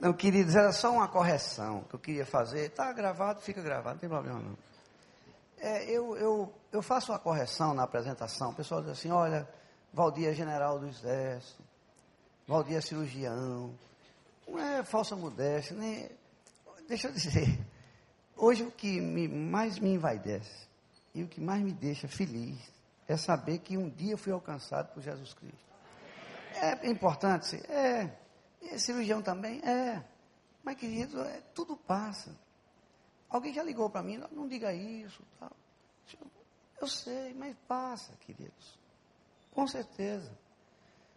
Não, queridos, era só uma correção que eu queria fazer. Está gravado, fica gravado, não tem problema não. É, eu, eu, eu faço uma correção na apresentação. O pessoal diz assim, olha, Valdir é general do exército, Valdir é cirurgião. Não é falsa modéstia, nem... Deixa eu dizer, hoje o que me, mais me envaidece e o que mais me deixa feliz é saber que um dia fui alcançado por Jesus Cristo. É importante? É. E cirurgião também? É. Mas, querido, é, tudo passa. Alguém já ligou para mim, não, diga isso. Tal. Eu sei, mas passa, queridos. Com certeza.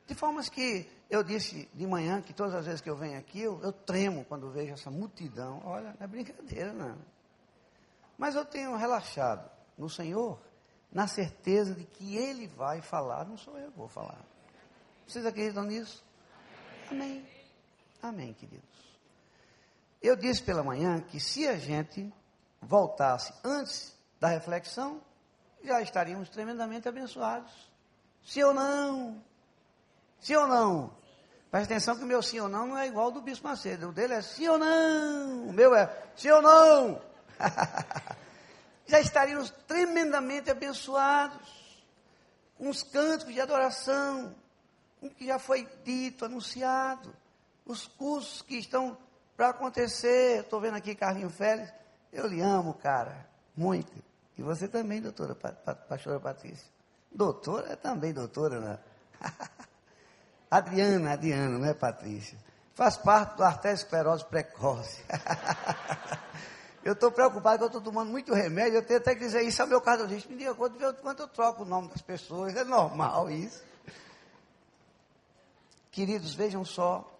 De formas que eu disse de manhã que todas as vezes que eu venho aqui, eu, eu tremo quando vejo essa multidão. Olha, não é brincadeira, não. Mas eu tenho relaxado no Senhor, na certeza de que Ele vai falar, não sou eu que vou falar. Vocês acreditam nisso? Amém. Amém, queridos. Eu disse pela manhã que se a gente voltasse antes da reflexão, já estaríamos tremendamente abençoados. Sim ou não? Sim ou não? Presta atenção que o meu sim ou não não é igual ao do Bispo Macedo. O dele é sim ou não. O meu é sim ou não. já estaríamos tremendamente abençoados. Uns cânticos de adoração, o que já foi dito, anunciado, os cursos que estão para acontecer. Estou vendo aqui Carlinho Félix, eu lhe amo, cara, muito. E você também, doutora, pastora Patrícia. Doutora é também doutora, né? Adriana, Adriana, não é Patrícia? Faz parte do arteriosclerose precoce. eu estou preocupado que eu estou tomando muito remédio, eu tenho até que dizer isso ao meu cardiologista. Me diga quanto, quanto eu troco o nome das pessoas, é normal isso. Queridos, vejam só,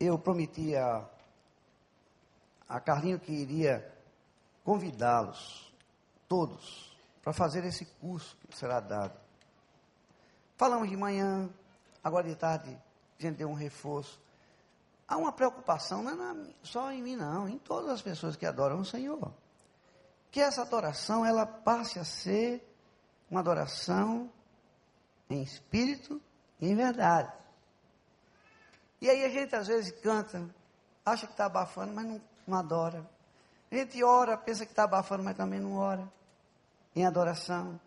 eu prometi a, a Carlinho que iria convidá-los, todos, para fazer esse curso que será dado. Falamos de manhã, agora de tarde a gente deu um reforço. Há uma preocupação, não é na, só em mim não, em todas as pessoas que adoram o Senhor. Que essa adoração, ela passe a ser uma adoração em espírito e em verdade. E aí a gente às vezes canta, acha que está abafando, mas não, não adora. A gente ora, pensa que está abafando, mas também não ora. Em adoração.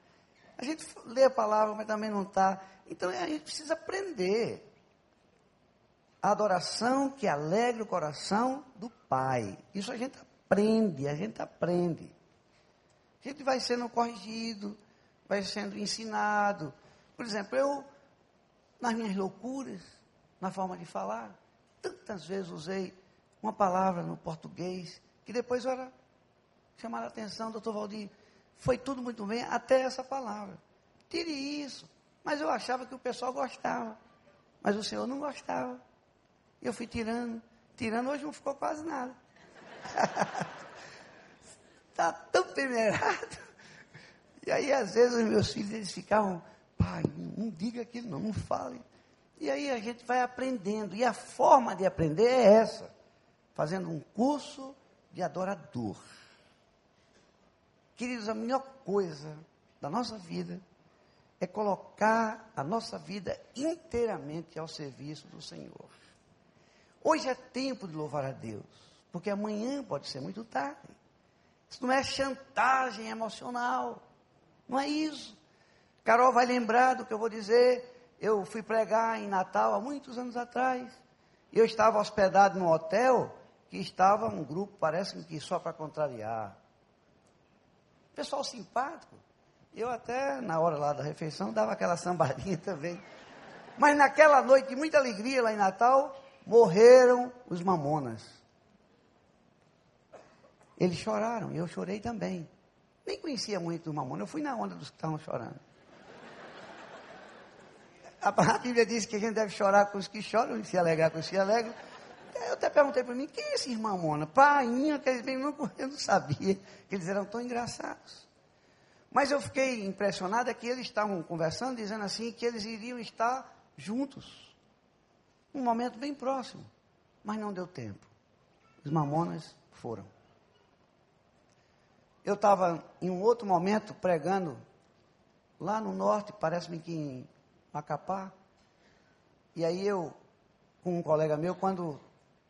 A gente lê a palavra, mas também não está. Então a gente precisa aprender. A adoração que alegra o coração do Pai. Isso a gente aprende, a gente aprende. A gente vai sendo corrigido, vai sendo ensinado. Por exemplo, eu, nas minhas loucuras, na forma de falar. Tantas vezes usei uma palavra no português que depois era chamar a atenção, doutor Valdir. Foi tudo muito bem, até essa palavra. Tire isso. Mas eu achava que o pessoal gostava. Mas o senhor não gostava. Eu fui tirando, tirando, hoje não ficou quase nada. Está tão temerado. E aí, às vezes, os meus filhos eles ficavam, pai, não diga aquilo, não, não fale. E aí a gente vai aprendendo. E a forma de aprender é essa: fazendo um curso de adorador. Queridos, a melhor coisa da nossa vida é colocar a nossa vida inteiramente ao serviço do Senhor. Hoje é tempo de louvar a Deus, porque amanhã pode ser muito tarde. Isso não é chantagem emocional, não é isso. Carol vai lembrar do que eu vou dizer eu fui pregar em Natal há muitos anos atrás. E eu estava hospedado num hotel que estava um grupo, parece-me que só para contrariar. Pessoal simpático. Eu até, na hora lá da refeição, dava aquela sambadinha também. Mas naquela noite de muita alegria lá em Natal, morreram os mamonas. Eles choraram, eu chorei também. Nem conhecia muito os mamonas, eu fui na onda dos que estavam chorando. A Bíblia diz que a gente deve chorar com os que choram e se alegrar com os que alegram. Eu até perguntei para mim, quem é esse irmão Mona? Painha, que eles não, eu não sabia que eles eram tão engraçados. Mas eu fiquei impressionado é que eles estavam conversando, dizendo assim, que eles iriam estar juntos. Um momento bem próximo. Mas não deu tempo. Os mamonas foram. Eu estava em um outro momento pregando lá no norte, parece-me que em Macapá. E aí eu, com um colega meu, quando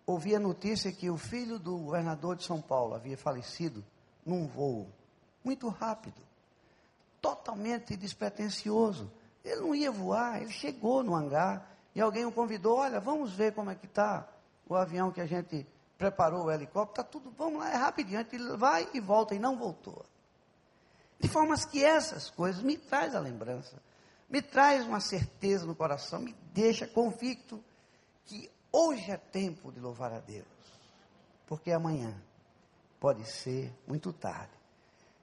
ouvi a notícia que o filho do governador de São Paulo havia falecido num voo muito rápido, totalmente despretensioso. Ele não ia voar, ele chegou no hangar e alguém o convidou, olha, vamos ver como é que está o avião que a gente preparou, o helicóptero, está tudo, vamos lá, é rapidinho, ele vai e volta e não voltou. De formas que essas coisas me traz a lembrança, me traz uma certeza no coração, me deixa convicto que hoje é tempo de louvar a Deus, porque amanhã pode ser muito tarde.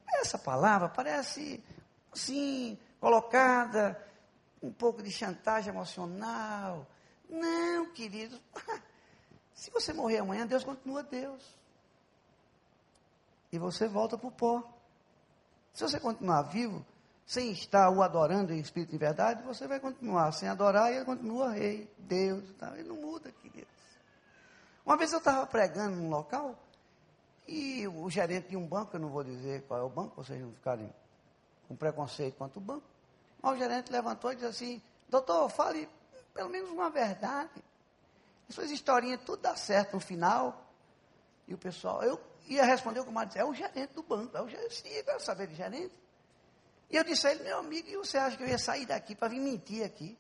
Essa palavra parece, assim, colocada um pouco de chantagem emocional. Não, querido. Se você morrer amanhã, Deus continua Deus. E você volta para o pó. Se você continuar vivo, sem estar o adorando em espírito e verdade, você vai continuar sem adorar e ele continua rei, Deus. Tá? Ele não muda, queridos. Uma vez eu estava pregando num local e o gerente de um banco, eu não vou dizer qual é o banco, vocês não ficarem com preconceito quanto o banco. Mas o gerente levantou e disse assim: Doutor, fale pelo menos uma verdade. Suas historinhas tudo dá certo no final. E o pessoal, eu ia responder o disse: É o gerente do banco. É o gerente, sim, eu quero saber de gerente. E eu disse a ele: Meu amigo, e você acha que eu ia sair daqui para vir mentir aqui?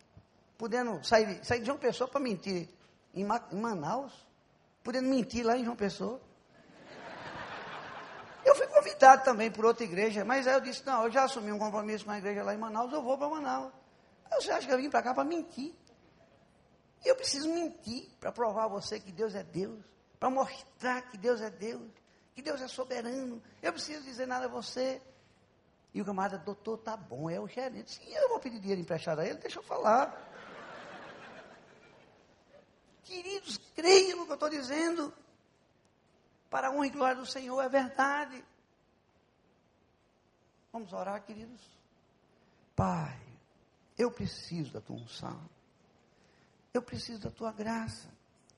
Podendo sair, sair de João Pessoa para mentir em, em Manaus? Podendo mentir lá em João Pessoa? Eu fui convidado também por outra igreja, mas aí eu disse, não, eu já assumi um compromisso com a igreja lá em Manaus, eu vou para Manaus. Aí você acha que eu vim para cá para mentir? E eu preciso mentir para provar a você que Deus é Deus, para mostrar que Deus é Deus, que Deus é soberano. Eu preciso dizer nada a você. E o camarada, doutor, tá bom, é o gerente. Sim, eu vou pedir dinheiro emprestado a ele, deixa eu falar. Queridos, creiam no que eu estou dizendo para a honra e glória do Senhor, é verdade. Vamos orar, queridos? Pai, eu preciso da tua unção. Eu preciso da tua graça.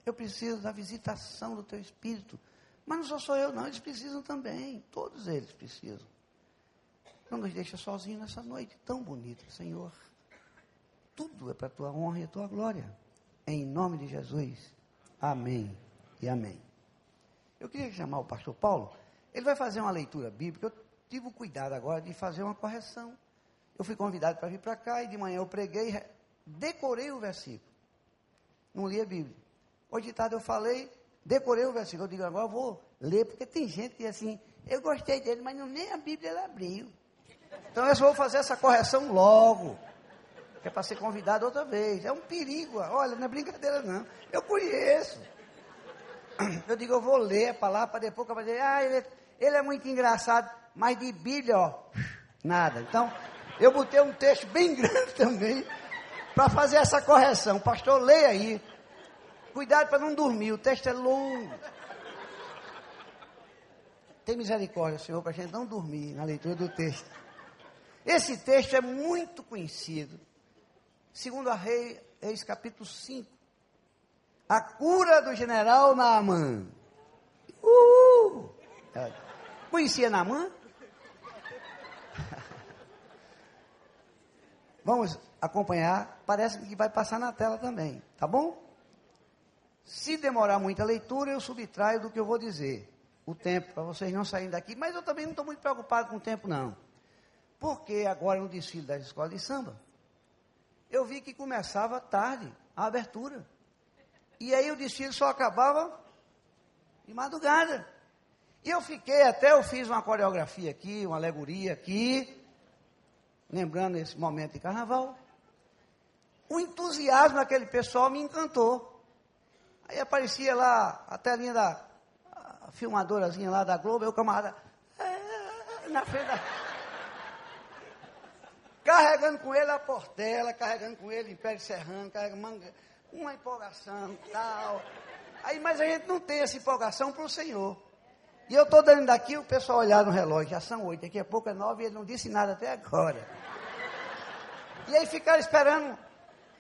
Eu preciso da visitação do teu Espírito. Mas não só sou eu, não, eles precisam também. Todos eles precisam. Não nos deixa sozinhos nessa noite tão bonita, Senhor. Tudo é para a tua honra e a tua glória. Em nome de Jesus. Amém e amém. Eu queria chamar o pastor Paulo. Ele vai fazer uma leitura bíblica. Eu tive o cuidado agora de fazer uma correção. Eu fui convidado para vir para cá e de manhã eu preguei, decorei o versículo. Não li a Bíblia. Hoje de tarde eu falei, decorei o versículo. Eu digo, agora eu vou ler, porque tem gente que assim, eu gostei dele, mas não, nem a Bíblia ele abriu. Então eu vou fazer essa correção logo. Que é para ser convidado outra vez. É um perigo. Olha, não é brincadeira não. Eu conheço. Eu digo, eu vou ler a palavra para depois eu dizer, ah, ele, ele é muito engraçado, mas de Bíblia, ó, nada. Então, eu botei um texto bem grande também para fazer essa correção. Pastor, leia aí. Cuidado para não dormir, o texto é longo. Tem misericórdia, Senhor, para a gente não dormir na leitura do texto. Esse texto é muito conhecido. Segundo a Reis, capítulo 5 a cura do general Naaman. Uh! Conhecia Naaman? Vamos acompanhar, parece que vai passar na tela também, tá bom? Se demorar muita leitura, eu subtraio do que eu vou dizer. O tempo, para vocês não saírem daqui, mas eu também não estou muito preocupado com o tempo, não. Porque agora no desfile das escolas de samba, eu vi que começava tarde a abertura. E aí o desfile só acabava de madrugada. E eu fiquei até, eu fiz uma coreografia aqui, uma alegoria aqui, lembrando esse momento de carnaval. O entusiasmo daquele pessoal me encantou. Aí aparecia lá a telinha da filmadorazinha lá da Globo, eu camarada é, na frente da, carregando com ele a Portela, carregando com ele Império Serrano, carregando manga, uma empolgação tal. Aí, mas a gente não tem essa empolgação para o Senhor. E eu estou dando daqui, o pessoal olhar no relógio, já são oito, daqui a pouco é nove e ele não disse nada até agora. E aí ficaram esperando,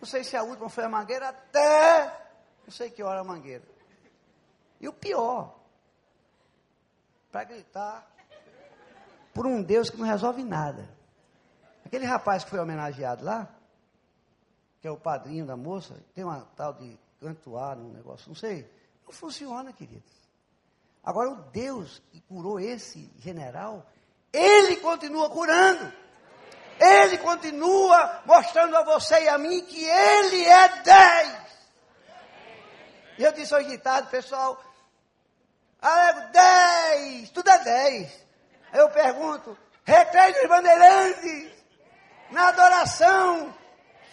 não sei se a última foi a mangueira, até não sei que hora a mangueira. E o pior, para gritar por um Deus que não resolve nada. Aquele rapaz que foi homenageado lá, que é o padrinho da moça, tem uma tal de cantuar, um negócio, não sei. Não funciona, queridos. Agora, o Deus que curou esse general, ele continua curando. Ele continua mostrando a você e a mim que ele é 10. E eu disse hoje de tarde, pessoal, Alego, 10, tudo é 10. Aí eu pergunto, recreio dos bandeirantes, na adoração,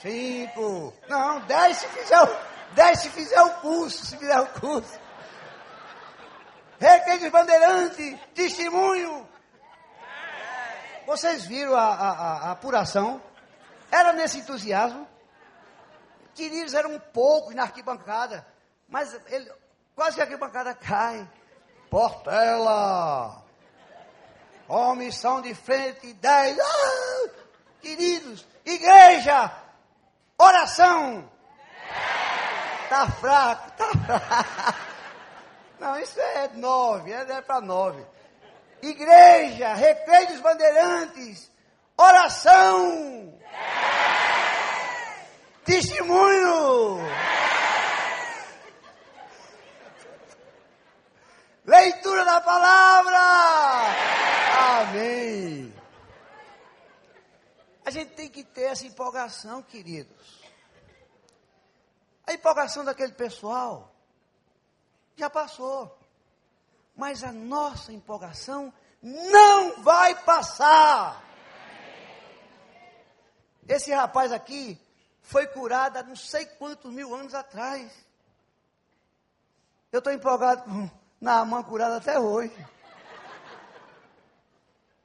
5. Não, 10 se fizer, 10 se fizer o curso, se fizer o curso. Recreio dos bandeirantes, testemunho. Vocês viram a, a, a apuração? Era nesse entusiasmo. Queridos eram poucos na arquibancada. Mas ele, quase que a arquibancada cai. Portela! Omissão de frente, dez. Ah, queridos, igreja, oração. Tá fraco, tá fraco. Não, isso é nove, é para nove. Igreja, recreio dos bandeirantes, oração. Testemunho. Leitura da palavra. Amém. A gente tem que ter essa empolgação, queridos. A empolgação daquele pessoal já passou. Mas a nossa empolgação não vai passar. Esse rapaz aqui foi curado há não sei quantos mil anos atrás. Eu estou empolgado com Naamã curado até hoje.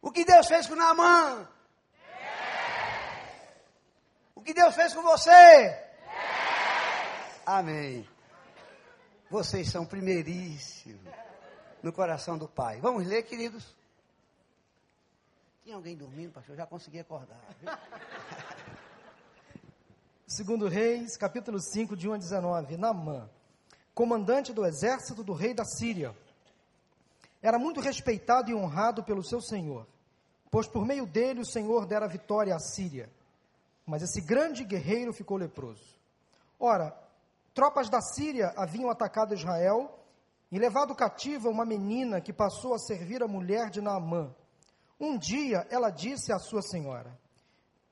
O que Deus fez com Naamã? Que Deus fez com você? Amém. Vocês são primeiríssimos no coração do Pai. Vamos ler, queridos? Tinha alguém dormindo, pastor? Eu já consegui acordar. Segundo Reis, capítulo 5, de 1 a 19. Naamã comandante do exército do rei da Síria. Era muito respeitado e honrado pelo seu senhor, pois por meio dele o senhor dera vitória à Síria. Mas esse grande guerreiro ficou leproso. Ora, tropas da Síria haviam atacado Israel e levado cativa uma menina que passou a servir a mulher de Naamã. Um dia ela disse à sua senhora: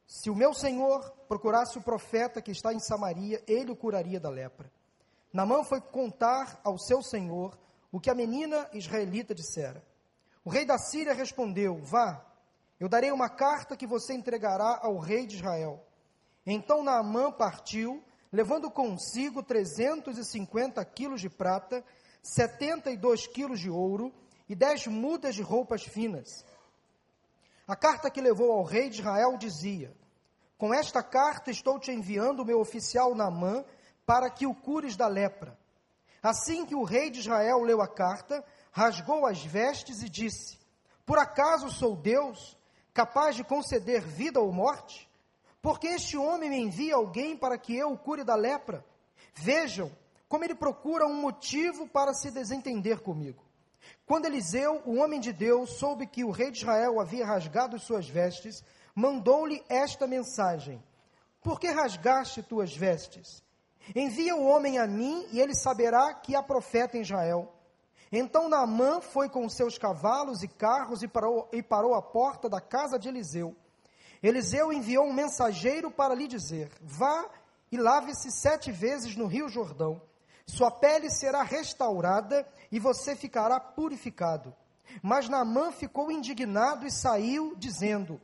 Se o meu senhor procurasse o profeta que está em Samaria, ele o curaria da lepra. Namã foi contar ao seu senhor o que a menina israelita dissera. O rei da Síria respondeu: Vá, eu darei uma carta que você entregará ao rei de Israel. Então Naamã partiu, levando consigo 350 quilos de prata, 72 quilos de ouro e dez mudas de roupas finas. A carta que levou ao rei de Israel dizia: Com esta carta estou te enviando o meu oficial Naamã para que o cures da lepra. Assim que o rei de Israel leu a carta, rasgou as vestes e disse: Por acaso sou Deus, capaz de conceder vida ou morte? Porque este homem me envia alguém para que eu o cure da lepra. Vejam como ele procura um motivo para se desentender comigo. Quando Eliseu, o homem de Deus, soube que o rei de Israel havia rasgado suas vestes, mandou-lhe esta mensagem: Por que rasgaste tuas vestes? Envia o homem a mim, e ele saberá que há profeta em Israel. Então Naamã foi com seus cavalos e carros e parou, e parou à porta da casa de Eliseu. Eliseu enviou um mensageiro para lhe dizer: Vá e lave-se sete vezes no rio Jordão. Sua pele será restaurada e você ficará purificado. Mas Naamã ficou indignado e saiu, dizendo: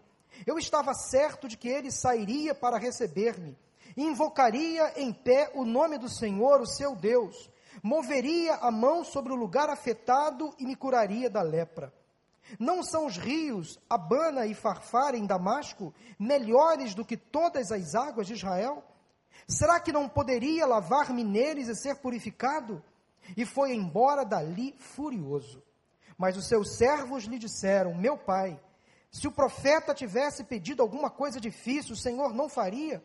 Eu estava certo de que ele sairia para receber-me invocaria em pé o nome do Senhor, o seu Deus, moveria a mão sobre o lugar afetado e me curaria da lepra. Não são os rios Abana e Farfar em Damasco melhores do que todas as águas de Israel? Será que não poderia lavar-me neles e ser purificado? E foi embora dali furioso. Mas os seus servos lhe disseram: Meu pai, se o profeta tivesse pedido alguma coisa difícil, o Senhor não faria.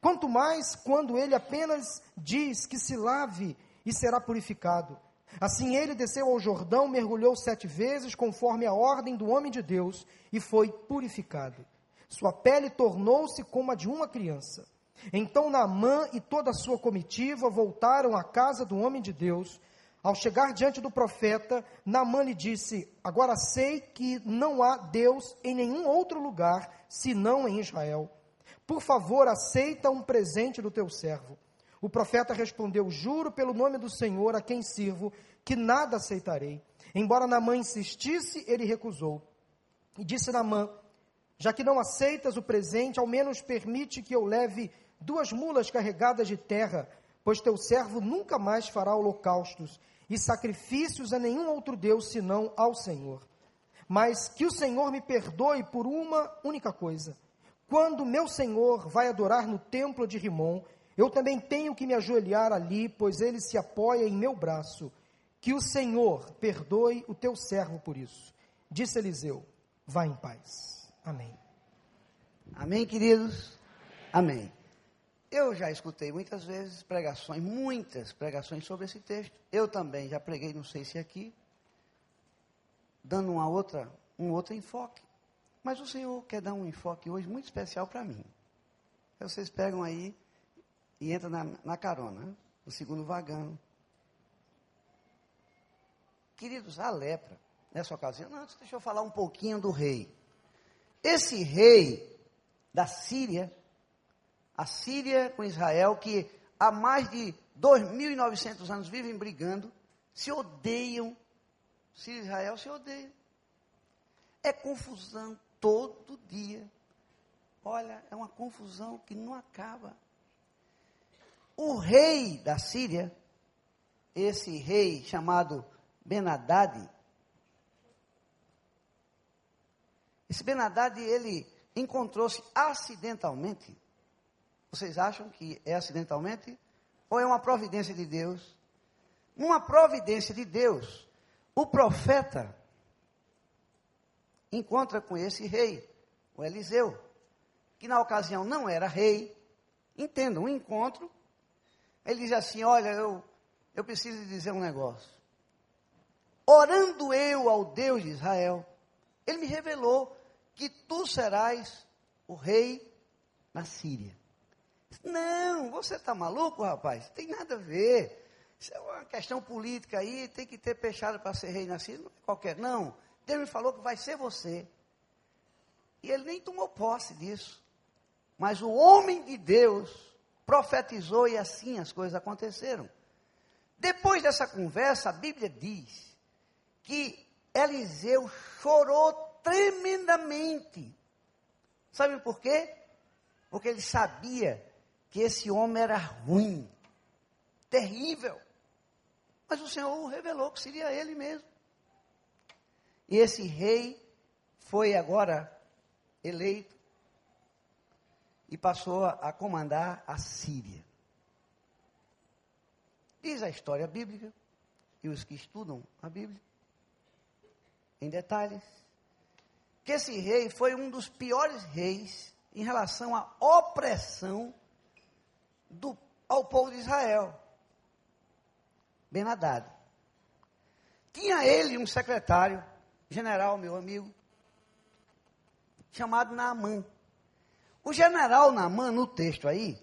Quanto mais quando ele apenas diz que se lave e será purificado. Assim ele desceu ao Jordão, mergulhou sete vezes, conforme a ordem do homem de Deus, e foi purificado. Sua pele tornou-se como a de uma criança. Então Naamã e toda a sua comitiva voltaram à casa do homem de Deus. Ao chegar diante do profeta, Naamã lhe disse: Agora sei que não há Deus em nenhum outro lugar senão em Israel. Por favor, aceita um presente do teu servo. O profeta respondeu: Juro pelo nome do Senhor a quem sirvo, que nada aceitarei. Embora Naamã insistisse, ele recusou. E disse Naamã: Já que não aceitas o presente, ao menos permite que eu leve duas mulas carregadas de terra, pois teu servo nunca mais fará holocaustos e sacrifícios a nenhum outro Deus senão ao Senhor. Mas que o Senhor me perdoe por uma única coisa. Quando meu Senhor vai adorar no templo de Rimon, eu também tenho que me ajoelhar ali, pois ele se apoia em meu braço. Que o Senhor perdoe o teu servo por isso. Disse Eliseu: Vá em paz. Amém. Amém, queridos? Amém. Eu já escutei muitas vezes pregações, muitas pregações sobre esse texto. Eu também já preguei, não sei se aqui, dando uma outra, um outro enfoque. Mas o Senhor quer dar um enfoque hoje muito especial para mim. Vocês pegam aí e entram na, na carona, no segundo vagão. Queridos, a lepra, nessa ocasião, antes deixa eu falar um pouquinho do rei. Esse rei da Síria, a Síria com Israel, que há mais de 2.900 anos vivem brigando, se odeiam. Síria e Israel se odeiam. É confusão todo dia. Olha, é uma confusão que não acaba. O rei da Síria, esse rei chamado Benadad, esse Benadad, ele encontrou-se acidentalmente vocês acham que é acidentalmente? Ou é uma providência de Deus? Uma providência de Deus, o profeta encontra com esse rei, o Eliseu, que na ocasião não era rei. Entendam, um encontro. Ele diz assim: Olha, eu, eu preciso dizer um negócio. Orando eu ao Deus de Israel, ele me revelou que tu serás o rei na Síria. Não, você está maluco, rapaz? Tem nada a ver. Isso é uma questão política aí, tem que ter peixado para ser rei nascido, não é qualquer. Não, Deus me falou que vai ser você. E ele nem tomou posse disso. Mas o homem de Deus profetizou e assim as coisas aconteceram. Depois dessa conversa, a Bíblia diz que Eliseu chorou tremendamente. Sabe por quê? Porque ele sabia que esse homem era ruim, terrível. Mas o Senhor revelou que seria ele mesmo. E esse rei foi agora eleito e passou a comandar a Síria. Diz a história bíblica, e os que estudam a Bíblia, em detalhes, que esse rei foi um dos piores reis em relação à opressão do, ao povo de Israel. Benadad. Tinha ele um secretário, general, meu amigo, chamado Naamã. O general Naamã, no texto aí,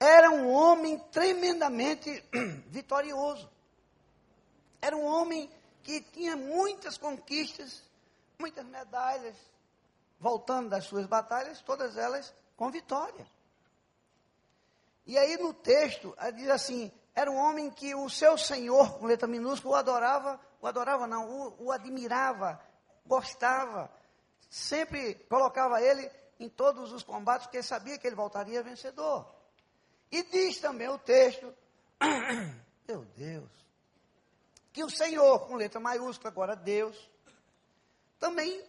era um homem tremendamente vitorioso. Era um homem que tinha muitas conquistas, muitas medalhas, voltando das suas batalhas, todas elas com vitória. E aí no texto, diz assim, era um homem que o seu senhor, com letra minúscula, o adorava, o adorava não, o, o admirava, gostava, sempre colocava ele em todos os combates, porque sabia que ele voltaria vencedor. E diz também o texto, meu Deus, que o Senhor, com letra maiúscula, agora Deus, também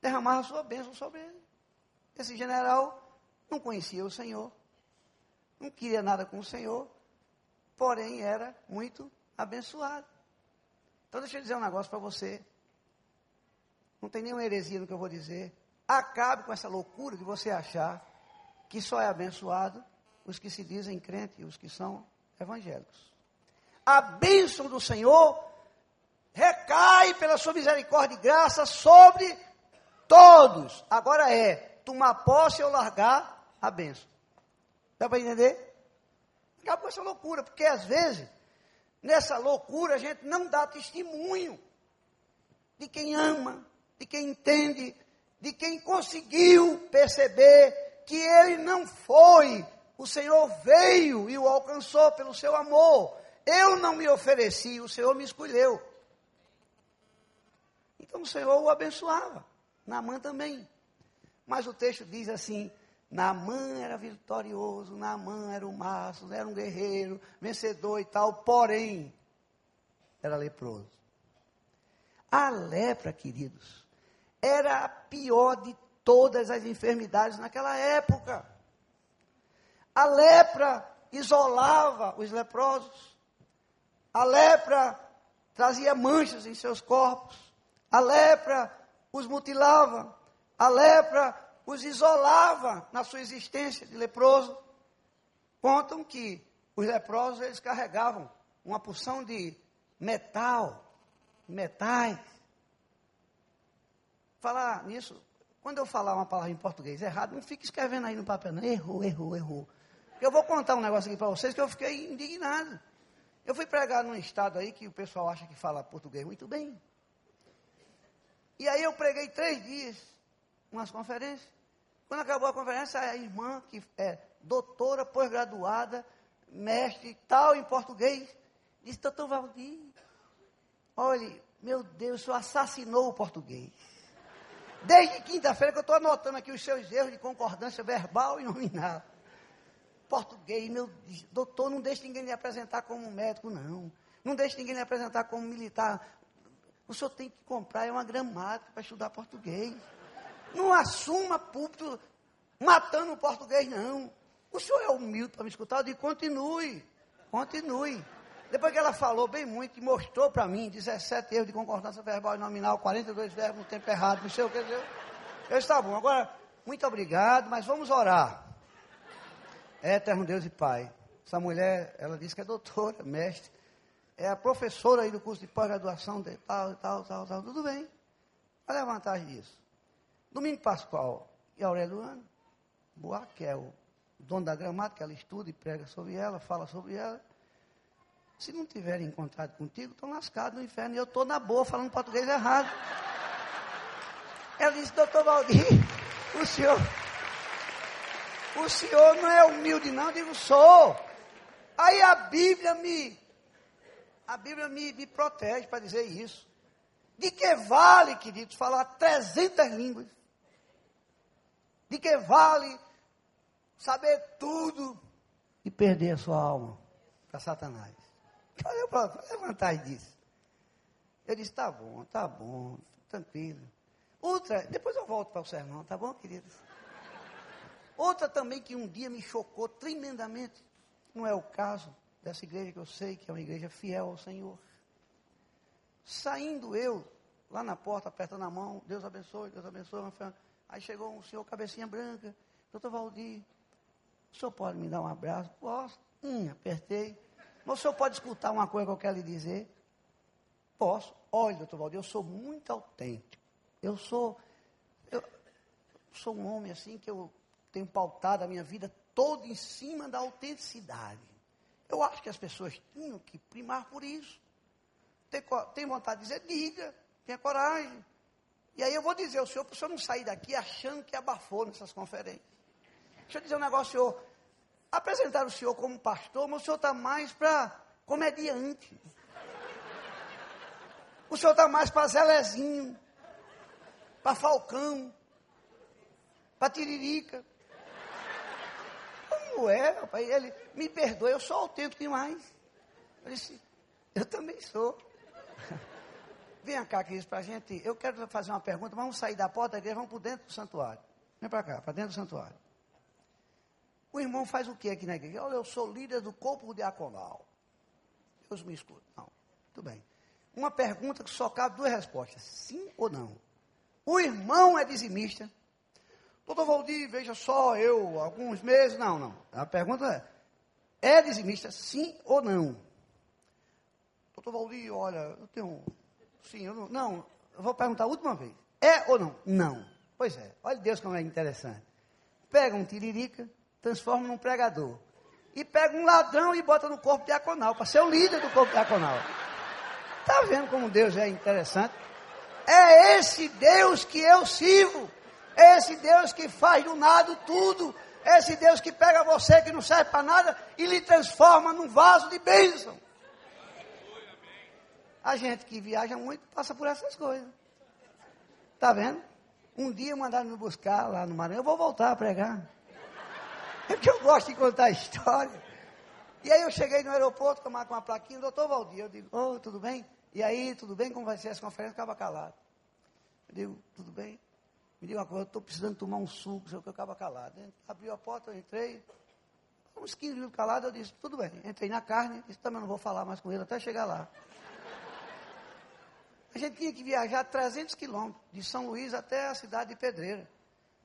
derramava sua bênção sobre ele. Esse general não conhecia o Senhor, não queria nada com o Senhor, porém era muito abençoado. Então deixa eu dizer um negócio para você. Não tem nenhuma heresia no que eu vou dizer. Acabe com essa loucura de você achar que só é abençoado os que se dizem crentes e os que são evangélicos. A bênção do Senhor recai pela sua misericórdia e graça sobre todos. Agora é tomar posse ou largar a bênção. Dá para entender? Acaba com essa loucura, porque às vezes nessa loucura, a gente não dá testemunho de quem ama, de quem entende, de quem conseguiu perceber que ele não foi, o Senhor veio e o alcançou pelo seu amor. Eu não me ofereci, o Senhor me escolheu. Então o Senhor o abençoava. Naamã também. Mas o texto diz assim: Naamã era vitorioso, Naamã era um maço, era um guerreiro, vencedor e tal, porém, era leproso. A lepra, queridos, era a pior de todas as enfermidades naquela época. A lepra isolava os leprosos. A lepra trazia manchas em seus corpos. A lepra os mutilava. A lepra os isolava na sua existência de leproso. Contam que os leprosos eles carregavam uma porção de metal, metais. Falar nisso, quando eu falar uma palavra em português errado, não fique escrevendo aí no papel, não. Errou, errou, errou. Eu vou contar um negócio aqui para vocês que eu fiquei indignado. Eu fui pregar num estado aí que o pessoal acha que fala português muito bem. E aí eu preguei três dias, umas conferências. Quando acabou a conferência, a irmã, que é doutora, pós-graduada, mestre tal em português, disse, doutor Valdir, olhe, meu Deus, o senhor assassinou o português. Desde quinta-feira que eu estou anotando aqui os seus erros de concordância verbal e nominal. Português, meu doutor, não deixe ninguém lhe apresentar como médico, não. Não deixe ninguém lhe apresentar como militar. O senhor tem que comprar uma gramática para estudar português. Não assuma púlpito matando o português, não. O senhor é humilde para me escutar? Eu digo, continue, continue. Depois que ela falou bem muito e mostrou para mim 17 erros de concordância verbal e nominal, 42 verbos no tempo errado, não sei o que, eu, eu está bom. Agora, muito obrigado, mas vamos orar. É eterno Deus e Pai. Essa mulher, ela disse que é doutora, mestre, é a professora aí do curso de pós-graduação de tal, tal, tal, tal, tudo bem. Qual é a vantagem disso? Domingo Pascoal e Aurélio Ano, Boa, que é o dono da gramática, ela estuda e prega sobre ela, fala sobre ela. Se não tiverem encontrado contigo, estão lascados no inferno. E eu estou na boa falando português errado. Ela disse, doutor Valdir, o senhor, o senhor não é humilde não, eu digo, sou. Aí a Bíblia me, a Bíblia me, me protege para dizer isso. De que vale, queridos, falar 300 línguas? De que vale saber tudo e perder a sua alma para Satanás? É, qual é a vantagem disso? Eu disse, tá bom, tá bom, tranquilo. Outra, depois eu volto para o sermão, tá bom, queridos? Outra também que um dia me chocou tremendamente, não é o caso dessa igreja que eu sei que é uma igreja fiel ao Senhor. Saindo eu, lá na porta, apertando a mão, Deus abençoe, Deus abençoe. Aí chegou um senhor cabecinha branca, doutor Valdir, o senhor pode me dar um abraço? Posso. Hum, apertei. Mas o senhor pode escutar uma coisa que eu quero lhe dizer? Posso. Olha, doutor Valdir, eu sou muito autêntico. Eu sou, eu sou um homem assim que eu tenho pautado a minha vida toda em cima da autenticidade. Eu acho que as pessoas tinham que primar por isso. Tem, tem vontade de dizer, diga, tenha coragem. E aí eu vou dizer ao senhor, para o senhor não sair daqui achando que abafou nessas conferências. Deixa eu dizer um negócio, senhor. Apresentar o senhor como pastor, mas o senhor está mais para comediante. O senhor está mais para Zelezinho, para Falcão, para Tiririca. Como é, rapaz? Ele, me perdoe, eu sou autêntico demais. Eu disse, eu também sou. Vem cá, queridos, para a gente. Eu quero fazer uma pergunta. Vamos sair da porta da igreja, vamos para dentro do santuário. Vem para cá, para dentro do santuário. O irmão faz o que aqui na igreja? Olha, eu sou líder do corpo diaconal. Deus me escuta. Não, tudo bem. Uma pergunta que só cabe duas respostas: sim ou não. O irmão é dizimista. Doutor Valdir, veja só, eu, alguns meses. Não, não. A pergunta é: é dizimista, sim ou não? Doutor Valdir, olha, eu tenho. Sim, eu não. Não, eu vou perguntar a última vez: é ou não? Não. Pois é, olha Deus como é interessante. Pega um tiririca, transforma num pregador. e pega um ladrão e bota no corpo diaconal, para ser o líder do corpo diaconal. Está vendo como Deus é interessante? É esse Deus que eu sirvo. É esse Deus que faz do nada tudo. É esse Deus que pega você que não serve para nada e lhe transforma num vaso de bênção. A gente que viaja muito passa por essas coisas. Está vendo? Um dia mandaram me buscar lá no Maranhão, eu vou voltar a pregar. É porque eu gosto de contar história. E aí eu cheguei no aeroporto, com uma plaquinha, doutor Valdir, eu digo, ô, oh, tudo bem? E aí, tudo bem? Como vai ser essa conferência? Ficava calado. Eu digo, tudo bem? Me diga uma coisa, eu estou precisando tomar um suco, sei o que, eu ficava calado. Abriu a porta, eu entrei, uns 15 minutos calado, eu disse, tudo bem. Entrei na carne, disse, também não vou falar mais com ele até chegar lá. A gente tinha que viajar 300 quilômetros, de São Luís até a cidade de Pedreira.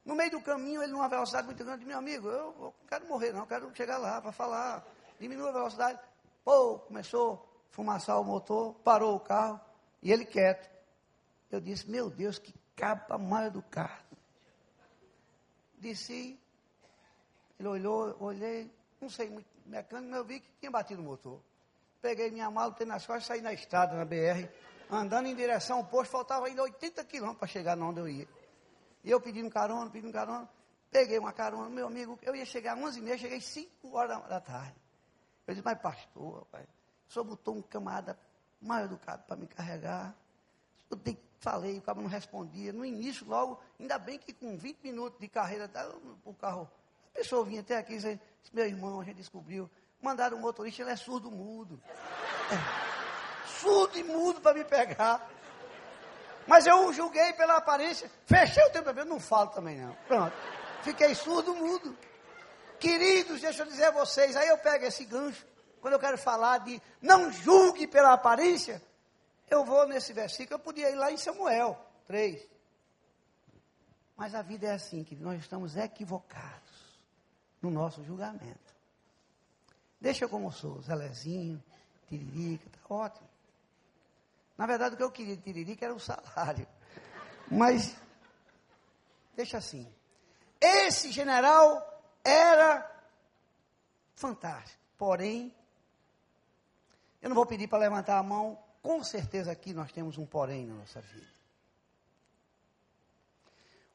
No meio do caminho, ele numa velocidade muito grande, meu amigo, eu não quero morrer não, eu quero chegar lá para falar. Diminua a velocidade. Pô, começou a fumaçar o motor, parou o carro, e ele quieto. Eu disse, meu Deus, que capa mal educado. Desci, ele olhou, olhei, não sei muito mecânico, mas eu vi que tinha batido o motor. Peguei minha mala, botei nas costas, saí na estrada, na BR, andando em direção ao posto, faltava ainda 80 quilômetros para chegar onde eu ia. E eu pedindo carona, pedindo carona, peguei uma carona, meu amigo, eu ia chegar às 11h30, cheguei 5 horas da, tarde. Eu disse, mas pastor, rapaz, o senhor botou um camarada mal educado para me carregar. Eu falei, o cara não respondia. No início, logo, ainda bem que com 20 minutos de carreira, o carro, a pessoa vinha até aqui e disse, meu irmão, a gente descobriu, mandaram um motorista, ele é surdo mudo. É, surdo e mudo para me pegar. Mas eu julguei pela aparência, fechei o tempo, eu não falo também não. Pronto. Fiquei surdo mudo. Queridos, deixa eu dizer a vocês, aí eu pego esse gancho, quando eu quero falar de não julgue pela aparência, eu vou nesse versículo, eu podia ir lá em Samuel 3. Mas a vida é assim, que nós estamos equivocados no nosso julgamento. Deixa como sou, Zelezinho, Tiririca, tá ótimo. Na verdade, o que eu queria de Tiririca era o salário. Mas, deixa assim. Esse general era fantástico. Porém, eu não vou pedir para levantar a mão com certeza aqui nós temos um porém na nossa vida.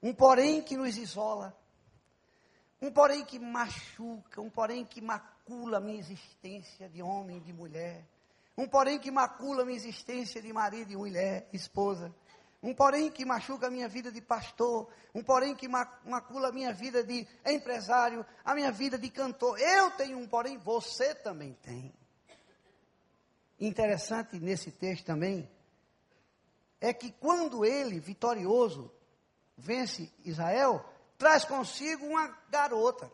Um porém que nos isola. Um porém que machuca, um porém que macula a minha existência de homem e de mulher. Um porém que macula minha existência de marido e mulher, esposa. Um porém que machuca a minha vida de pastor. Um porém que macula a minha vida de empresário, a minha vida de cantor. Eu tenho um porém, você também tem. Interessante nesse texto também é que quando ele, vitorioso, vence Israel, traz consigo uma garota.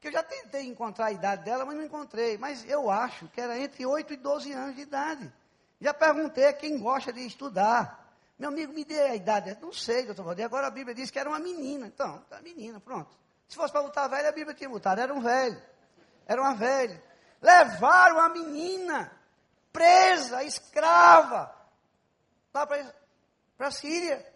Que eu já tentei encontrar a idade dela, mas não encontrei. Mas eu acho que era entre 8 e 12 anos de idade. Já perguntei a quem gosta de estudar. Meu amigo, me dê a idade. Não sei, doutor Valdir. Agora a Bíblia diz que era uma menina. Então, tá menina, pronto. Se fosse para botar velha, a Bíblia tinha botado. Era um velho. Era uma velha. Levaram a menina presa, escrava, lá para a Síria.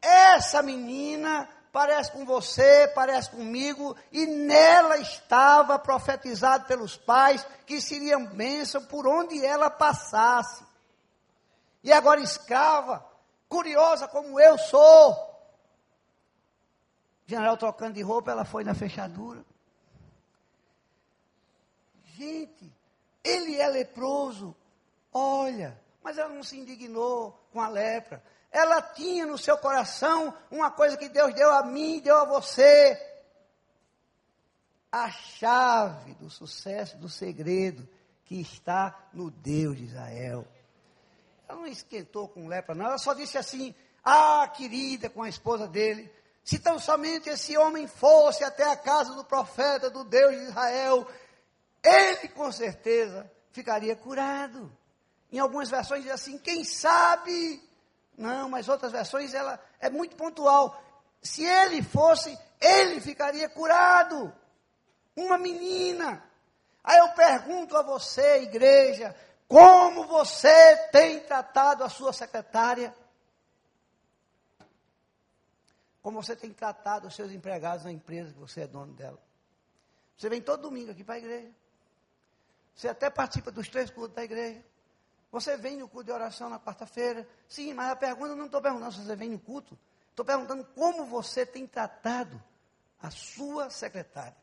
Essa menina parece com você, parece comigo, e nela estava profetizado pelos pais que seria bênção por onde ela passasse. E agora escrava, curiosa como eu sou. General trocando de roupa, ela foi na fechadura. Gente, ele é leproso. Olha, mas ela não se indignou com a lepra. Ela tinha no seu coração uma coisa que Deus deu a mim, deu a você. A chave do sucesso, do segredo que está no Deus de Israel. Ela não esquentou com lepra, não. Ela só disse assim: Ah, querida, com a esposa dele, se tão somente esse homem fosse até a casa do profeta, do Deus de Israel, ele com certeza ficaria curado. Em algumas versões diz assim, quem sabe? Não, mas outras versões ela é muito pontual. Se ele fosse, ele ficaria curado. Uma menina. Aí eu pergunto a você, igreja, como você tem tratado a sua secretária? Como você tem tratado os seus empregados na empresa que você é dono dela? Você vem todo domingo aqui para a igreja. Você até participa dos três cultos da igreja. Você vem no culto de oração na quarta-feira. Sim, mas a pergunta não estou perguntando se você vem no culto. Estou perguntando como você tem tratado a sua secretária.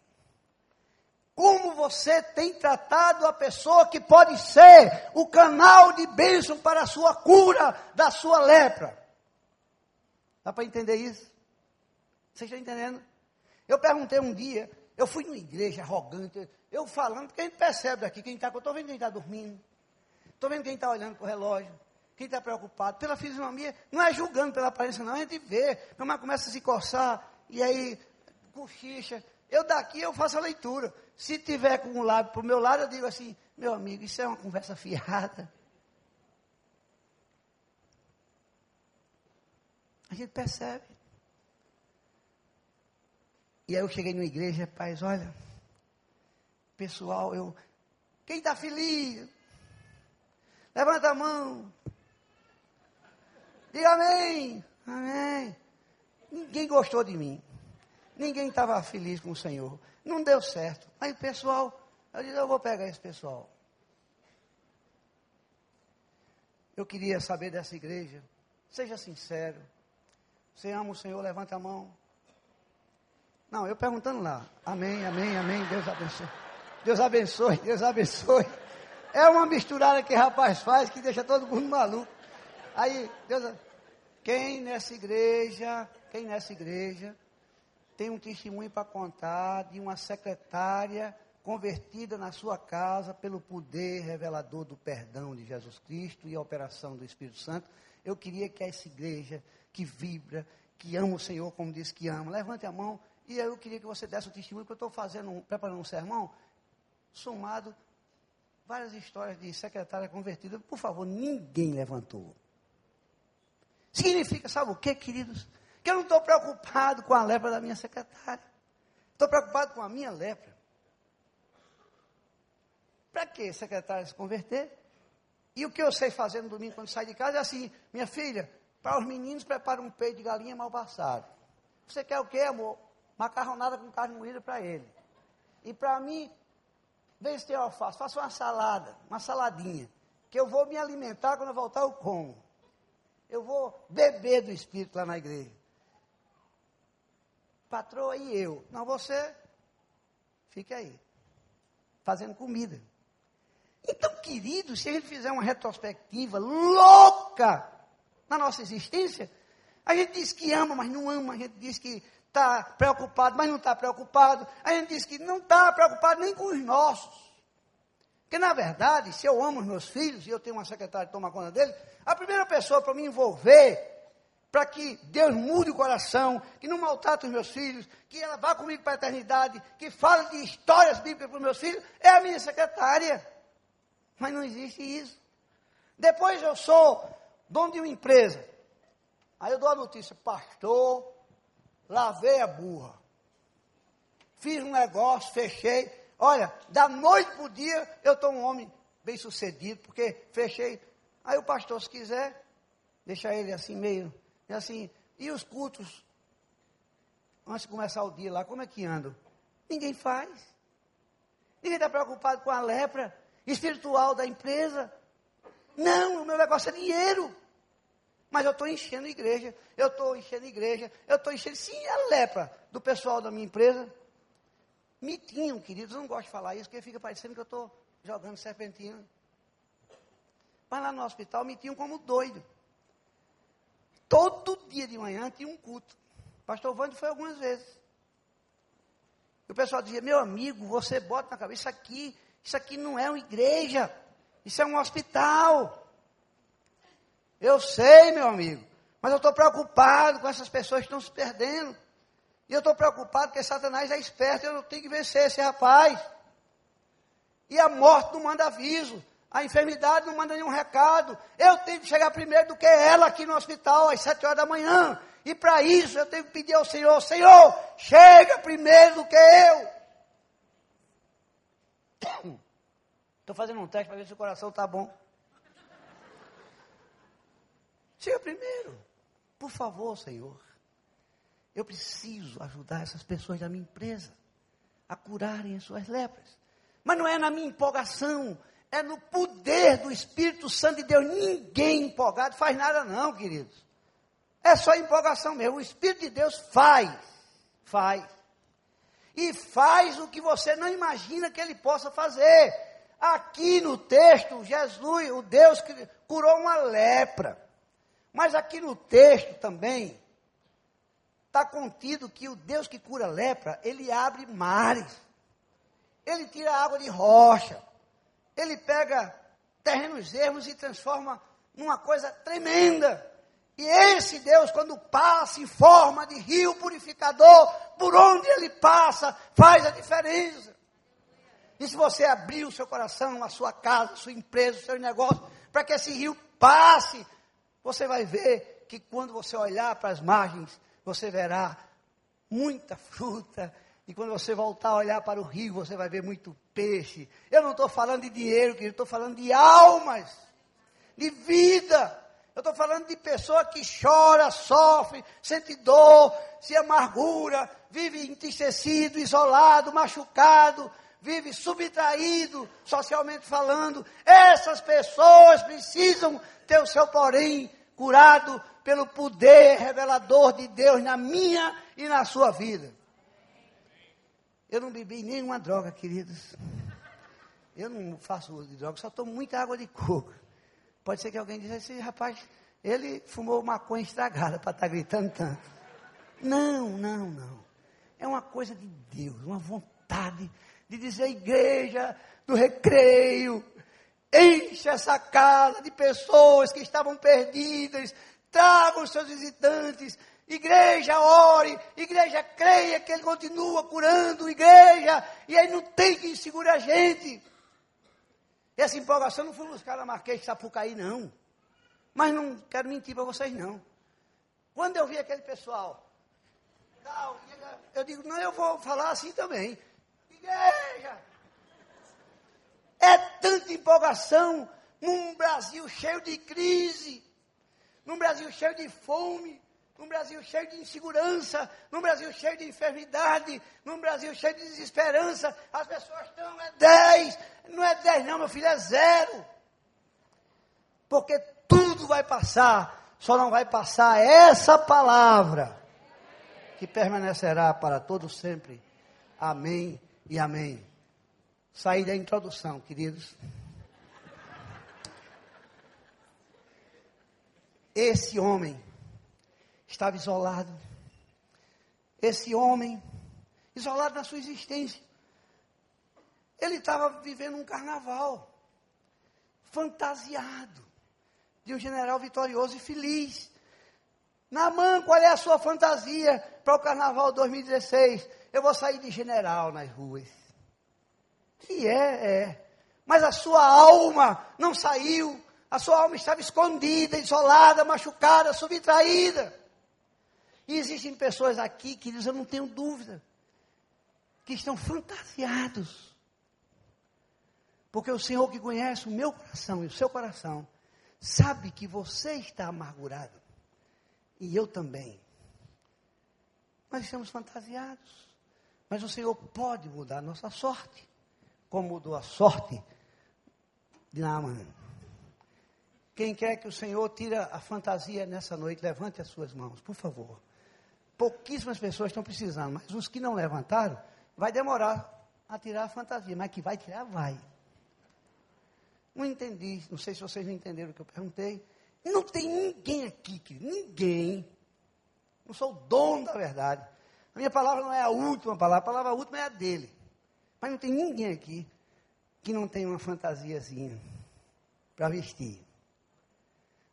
Como você tem tratado a pessoa que pode ser o canal de bênção para a sua cura da sua lepra. Dá para entender isso? Vocês estão entendendo? Eu perguntei um dia, eu fui numa igreja arrogante, eu falando, porque a gente percebe daqui, quem está, eu estou vendo quem está dormindo, estou vendo quem está olhando para o relógio, quem está preocupado, pela fisionomia, não é julgando pela aparência não, a gente vê, como começa a se coçar, e aí cochicha, eu daqui eu faço a leitura, se tiver com um lado para o meu lado, eu digo assim, meu amigo, isso é uma conversa fiada, a gente percebe, e aí eu cheguei numa igreja, paz, olha, pessoal, eu. Quem está feliz? Levanta a mão. Diga amém. Amém. Ninguém gostou de mim. Ninguém estava feliz com o Senhor. Não deu certo. Aí o pessoal, eu disse, eu vou pegar esse pessoal. Eu queria saber dessa igreja. Seja sincero. Você ama o Senhor, levanta a mão. Não, eu perguntando lá. Amém, amém, amém. Deus abençoe. Deus abençoe, Deus abençoe. É uma misturada que rapaz faz que deixa todo mundo maluco. Aí, Deus, quem nessa igreja, quem nessa igreja tem um testemunho para contar de uma secretária convertida na sua casa pelo poder revelador do perdão de Jesus Cristo e a operação do Espírito Santo. Eu queria que essa igreja que vibra, que ama o Senhor como diz que ama, levante a mão e eu queria que você desse o testemunho, porque eu estou fazendo, preparando um sermão, somado várias histórias de secretária convertida. Por favor, ninguém levantou. Significa, sabe o que, queridos? Que eu não estou preocupado com a lepra da minha secretária. Estou preocupado com a minha lepra. Para que secretária se converter? E o que eu sei fazer no domingo quando sai de casa é assim, minha filha, para os meninos prepara um peito de galinha mal passado. Você quer o quê, amor? macarronada com carne moída para ele. E para mim, vê se tem alface, faça uma salada, uma saladinha, que eu vou me alimentar quando eu voltar eu como. Eu vou beber do Espírito lá na igreja. Patroa e eu. Não, você, fique aí, fazendo comida. Então, querido, se a gente fizer uma retrospectiva louca na nossa existência, a gente diz que ama, mas não ama, a gente diz que está preocupado, mas não está preocupado. A gente diz que não está preocupado nem com os nossos. Porque, na verdade, se eu amo os meus filhos e eu tenho uma secretária que toma conta deles, a primeira pessoa para me envolver, para que Deus mude o coração, que não maltrate os meus filhos, que ela vá comigo para a eternidade, que fale de histórias bíblicas para os meus filhos, é a minha secretária. Mas não existe isso. Depois eu sou dono de uma empresa. Aí eu dou a notícia, pastor, lavei a burra. Fiz um negócio, fechei. Olha, da noite para o dia eu estou um homem bem sucedido, porque fechei. Aí o pastor, se quiser, deixa ele assim meio, assim, e os cultos, antes de começar o dia lá, como é que andam? Ninguém faz. Ninguém está preocupado com a lepra espiritual da empresa. Não, o meu negócio é dinheiro. Mas eu estou enchendo a igreja, eu estou enchendo a igreja, eu estou enchendo. Sim, a lepra do pessoal da minha empresa. Me tinham, queridos, eu não gosto de falar isso, porque fica parecendo que eu estou jogando serpentina. Mas lá no hospital me tinham como doido. Todo dia de manhã tinha um culto. Pastor Vande foi algumas vezes. E o pessoal dizia, meu amigo, você bota na cabeça, isso aqui, isso aqui não é uma igreja, isso é um hospital. Eu sei, meu amigo, mas eu estou preocupado com essas pessoas que estão se perdendo. E eu estou preocupado porque Satanás é esperto, eu tenho que vencer esse rapaz. E a morte não manda aviso, a enfermidade não manda nenhum recado. Eu tenho que chegar primeiro do que ela aqui no hospital, às sete horas da manhã. E para isso eu tenho que pedir ao Senhor, Senhor, chega primeiro do que eu. Estou fazendo um teste para ver se o coração está bom. Chega primeiro. Por favor, Senhor. Eu preciso ajudar essas pessoas da minha empresa. a curarem as suas lepras. Mas não é na minha empolgação, é no poder do Espírito Santo de Deus. Ninguém empolgado faz nada, não, queridos. É só empolgação mesmo. O Espírito de Deus faz, faz. E faz o que você não imagina que ele possa fazer. Aqui no texto, Jesus, o Deus curou uma lepra. Mas aqui no texto também, está contido que o Deus que cura lepra, ele abre mares. Ele tira água de rocha. Ele pega terrenos ermos e transforma numa coisa tremenda. E esse Deus, quando passa em forma de rio purificador, por onde ele passa, faz a diferença. E se você abrir o seu coração, a sua casa, a sua empresa, o seu negócio, para que esse rio passe, você vai ver que quando você olhar para as margens, você verá muita fruta. E quando você voltar a olhar para o rio, você vai ver muito peixe. Eu não estou falando de dinheiro, eu estou falando de almas, de vida. Eu estou falando de pessoa que chora, sofre, sente dor, se amargura, vive entristecido, isolado, machucado, vive subtraído, socialmente falando. Essas pessoas precisam ter o seu porém curado pelo poder revelador de Deus na minha e na sua vida. Eu não bebi nenhuma droga, queridos. Eu não faço uso de droga, só tomo muita água de coco. Pode ser que alguém diga assim, rapaz, ele fumou maconha estragada para estar tá gritando tanto. Não, não, não. É uma coisa de Deus, uma vontade de dizer, igreja do recreio, enche essa casa de pessoas que estavam perdidas, tragam os seus visitantes, igreja ore, igreja creia que ele continua curando, igreja, e aí não tem que segurar a gente. Essa empolgação não fui buscar na Marquês de Sapucaí, não. Mas não quero mentir para vocês, não. Quando eu vi aquele pessoal, eu digo, não, eu vou falar assim também. Igreja! É tanta empolgação num Brasil cheio de crise, num Brasil cheio de fome, num Brasil cheio de insegurança, num Brasil cheio de enfermidade, num Brasil cheio de desesperança, as pessoas estão, é 10, não é 10 não, meu filho, é zero. Porque tudo vai passar, só não vai passar essa palavra, que permanecerá para todo sempre. Amém e amém. Saí da introdução, queridos. Esse homem estava isolado. Esse homem, isolado na sua existência. Ele estava vivendo um carnaval, fantasiado, de um general vitorioso e feliz. Namã, qual é a sua fantasia para o carnaval 2016? Eu vou sair de general nas ruas. E é, é. Mas a sua alma não saiu. A sua alma estava escondida, isolada, machucada, subtraída. E existem pessoas aqui, queridos, eu não tenho dúvida, que estão fantasiados. Porque o Senhor que conhece o meu coração e o seu coração, sabe que você está amargurado. E eu também. Nós estamos fantasiados. Mas o Senhor pode mudar a nossa sorte, como mudou a sorte de Naaman. Quem quer que o Senhor tire a fantasia nessa noite, levante as suas mãos, por favor. Pouquíssimas pessoas estão precisando, mas os que não levantaram, vai demorar a tirar a fantasia, mas que vai tirar, vai. Não entendi, não sei se vocês não entenderam o que eu perguntei. Não tem ninguém aqui, querido, ninguém. Não sou o dono da verdade. A minha palavra não é a última palavra, a palavra última é a dele. Mas não tem ninguém aqui que não tem uma fantasiazinha para vestir.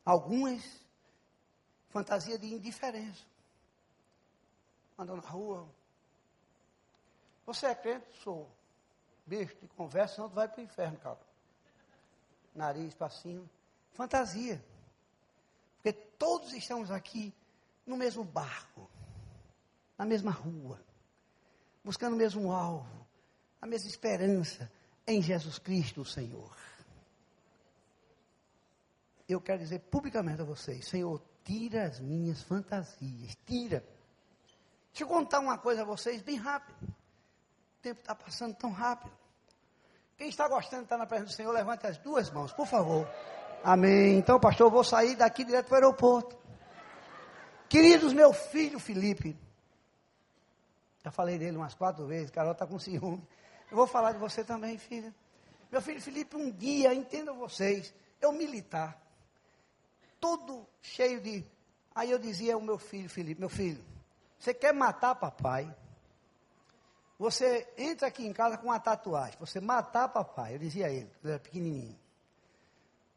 Algumas, fantasia de indiferença andando na rua. Você é crente? Sou. Bicho, de conversa, senão tu vai para o inferno, cara. Nariz para cima. Fantasia. Porque todos estamos aqui no mesmo barco, na mesma rua, buscando o mesmo alvo, a mesma esperança em Jesus Cristo, o Senhor. Eu quero dizer publicamente a vocês, Senhor, tira as minhas fantasias, tira. Deixa eu contar uma coisa a vocês bem rápido. tempo está passando tão rápido. Quem está gostando de estar na presença do Senhor, levante as duas mãos, por favor. Amém. Então, pastor, eu vou sair daqui direto para o aeroporto. Queridos, meu filho Felipe, já falei dele umas quatro vezes, Carol está com ciúme. Eu vou falar de você também, filha. Meu filho Felipe, um dia, entendam vocês, eu militar, todo cheio de. Aí eu dizia ao meu filho Felipe: Meu filho, você quer matar papai? Você entra aqui em casa com uma tatuagem, você matar papai. Eu dizia a ele, ele era pequenininho.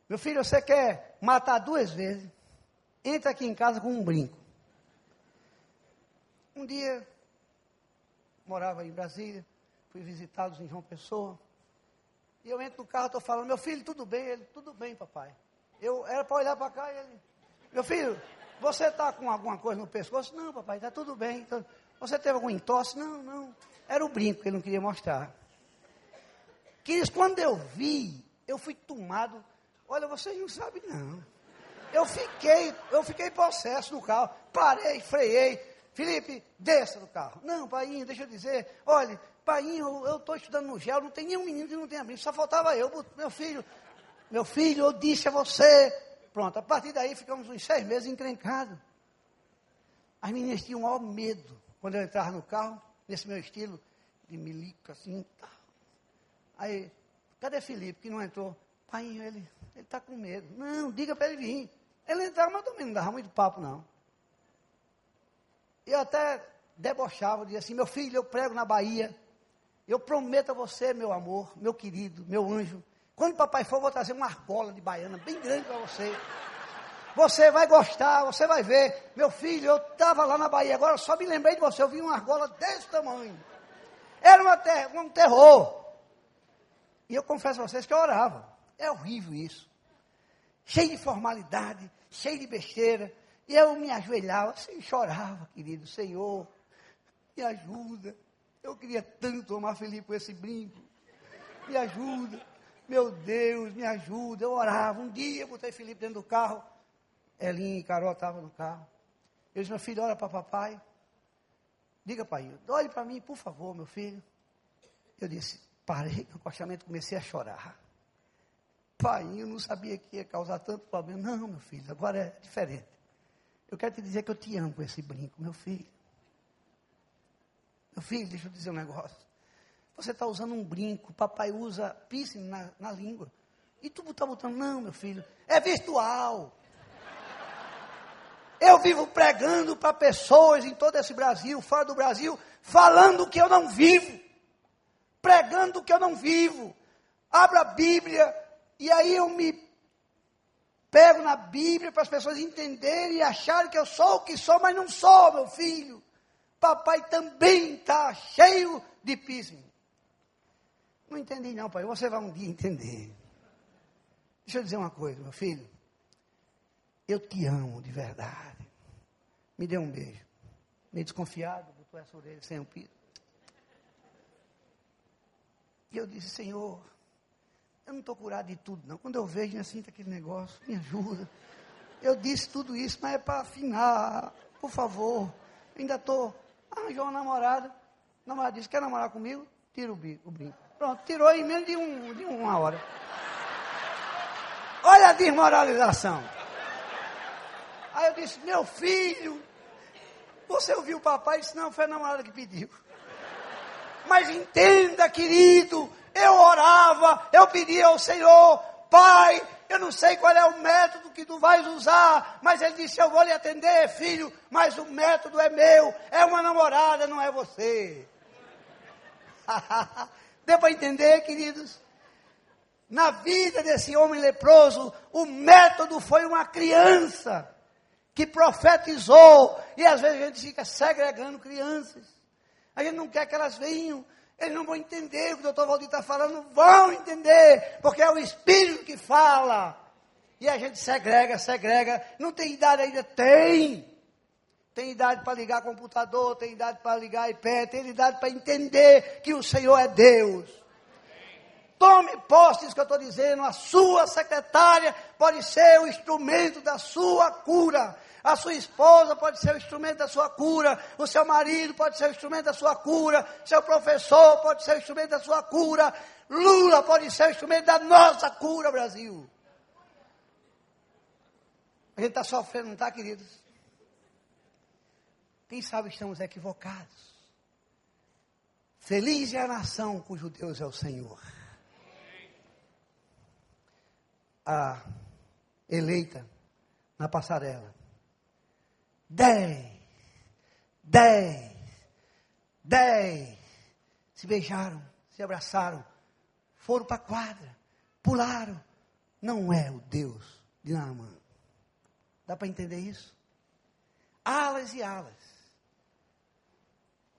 Meu filho, você quer matar duas vezes? Entra aqui em casa com um brinco. Um dia, morava em Brasília, fui visitá-los em João Pessoa. E eu entro no carro, estou falando, meu filho, tudo bem? Ele, tudo bem, papai. Eu era para olhar para cá e ele, meu filho, você está com alguma coisa no pescoço? Não, papai, está tudo bem. Então, você teve algum entorse? Não, não. Era o brinco que ele não queria mostrar. Queridos, quando eu vi, eu fui tomado. Olha, vocês não sabem, não. Eu fiquei, eu fiquei possesso no carro. Parei, freiei. Felipe, desça do carro. Não, pai, deixa eu dizer. Olha, pai, eu estou estudando no gel, não tem nenhum menino que não tenha brinco. Só faltava eu, meu filho. Meu filho, eu disse a você. Pronto, a partir daí ficamos uns seis meses encrencados. As meninas tinham o maior medo quando eu entrava no carro nesse meu estilo de milico, assim. Tá. Aí, cadê Felipe, que não entrou? Pai, ele está com medo. Não, diga para ele vir. Ele entrava, mas também não dava muito papo, não. Eu até debochava, dizia assim, meu filho, eu prego na Bahia. Eu prometo a você, meu amor, meu querido, meu anjo. Quando papai for, eu vou trazer uma argola de baiana bem grande para você. Você vai gostar, você vai ver. Meu filho, eu estava lá na Bahia, agora só me lembrei de você. Eu vi uma argola desse tamanho. Era ter um terror. E eu confesso a vocês que eu orava. É horrível isso. Cheio de formalidade, cheio de besteira. E eu me ajoelhava assim, chorava, querido. Senhor, me ajuda. Eu queria tanto amar Felipe com esse brinco. Me ajuda. Meu Deus, me ajuda. Eu orava. Um dia eu botei Felipe dentro do carro. Elinha e Carol estavam no carro. Eu disse, meu filho, olha para papai. Diga, pai, olhe para mim, por favor, meu filho. Eu disse, parei no acostamento, comecei a chorar. Pai, eu não sabia que ia causar tanto problema. Não, meu filho, agora é diferente. Eu quero te dizer que eu te amo com esse brinco, meu filho. Meu filho, deixa eu dizer um negócio. Você está usando um brinco, papai usa piercing na, na língua. E tu está botando, não, meu filho, é virtual. Eu vivo pregando para pessoas em todo esse Brasil, fora do Brasil, falando que eu não vivo, pregando que eu não vivo. Abra a Bíblia e aí eu me pego na Bíblia para as pessoas entenderem e acharem que eu sou o que sou, mas não sou, meu filho. Papai também está cheio de piso. Não entendi não, pai. Você vai um dia entender. Deixa eu dizer uma coisa, meu filho. Eu te amo de verdade. Me dê um beijo. Meio desconfiado, botou essa orelha sem um piso. E eu disse, Senhor, eu não estou curado de tudo, não. Quando eu vejo, assim, tá aquele negócio, me ajuda. Eu disse tudo isso, mas é para afinar. Por favor. ainda estou. Arranjou uma namorada. A namorada disse, quer namorar comigo? Tira o, o brinco. Pronto, tirou em menos de, um, de uma hora. Olha a desmoralização. Aí eu disse, meu filho, você ouviu o papai? disse, não, foi a namorada que pediu. Mas entenda, querido, eu orava, eu pedia ao Senhor, Pai, eu não sei qual é o método que tu vais usar, mas ele disse, eu vou lhe atender, filho, mas o método é meu, é uma namorada, não é você. Deu para entender, queridos? Na vida desse homem leproso, o método foi uma criança que profetizou, e às vezes a gente fica segregando crianças. A gente não quer que elas venham, eles não vão entender o que o doutor Valdir está falando, vão entender, porque é o Espírito que fala. E a gente segrega, segrega, não tem idade ainda? Tem. Tem idade para ligar computador, tem idade para ligar iPad, tem idade para entender que o Senhor é Deus. Tome posse disso que eu estou dizendo. A sua secretária pode ser o instrumento da sua cura. A sua esposa pode ser o instrumento da sua cura. O seu marido pode ser o instrumento da sua cura. Seu professor pode ser o instrumento da sua cura. Lula pode ser o instrumento da nossa cura, Brasil. A gente está sofrendo, não está, queridos? Quem sabe estamos equivocados. Feliz é a nação cujo Deus é o Senhor. A eleita na passarela dez, dez, dez. Se beijaram, se abraçaram, foram para a quadra, pularam. Não é o Deus de Naamã. Dá para entender isso? Alas e alas.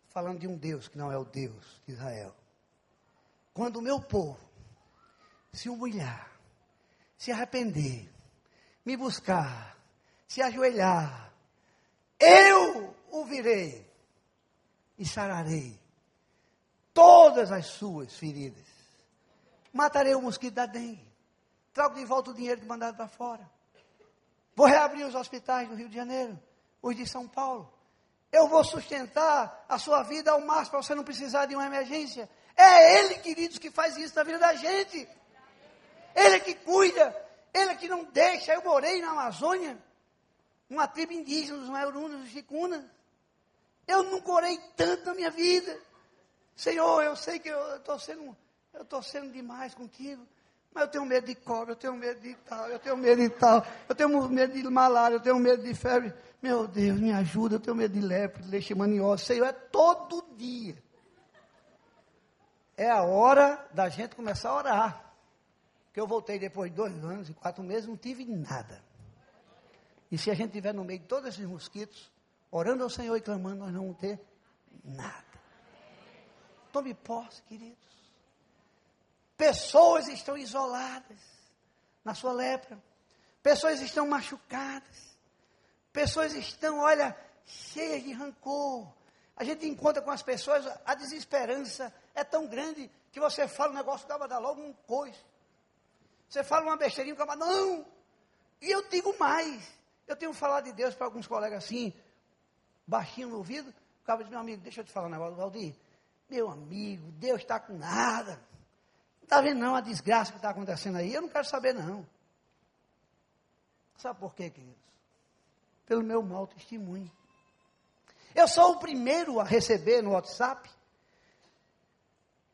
Falando de um Deus que não é o Deus de Israel. Quando o meu povo se humilhar, se arrepender, me buscar, se ajoelhar, eu o virei e sararei todas as suas feridas. Matarei o mosquito da dengue. Trago de volta o dinheiro que mandaram para fora. Vou reabrir os hospitais do Rio de Janeiro, os de São Paulo. Eu vou sustentar a sua vida ao máximo para você não precisar de uma emergência. É Ele, queridos, que faz isso na vida da gente. Ele é que cuida, Ele é que não deixa. Eu morei na Amazônia uma tribo indígena, os Maiorundas, os Chicunas. Eu nunca orei tanto na minha vida. Senhor, eu sei que eu estou sendo, eu estou sendo demais contigo, mas eu tenho medo de cobra, eu tenho medo de tal, eu tenho medo de tal, eu tenho medo de malária, eu tenho medo de febre. Meu Deus, me ajuda, eu tenho medo de lepre, de leishmaniose. Senhor, é todo dia. É a hora da gente começar a orar. Que eu voltei depois de dois anos e quatro meses, não tive nada. E se a gente estiver no meio de todos esses mosquitos, orando ao Senhor e clamando, nós não vamos ter nada. Tome posse, queridos. Pessoas estão isoladas na sua lepra. Pessoas estão machucadas. Pessoas estão, olha, cheias de rancor. A gente encontra com as pessoas, a desesperança é tão grande que você fala um negócio, acaba dar logo um coice. Você fala uma besteirinha, acaba, não. E eu digo mais. Eu tenho falado de Deus para alguns colegas assim, baixinho no ouvido. O cara diz, meu amigo, deixa eu te falar um negócio, Valdir. Meu amigo, Deus está com nada. Não está vendo não a desgraça que está acontecendo aí? Eu não quero saber não. Sabe por quê, queridos? Pelo meu mau testemunho. Eu sou o primeiro a receber no WhatsApp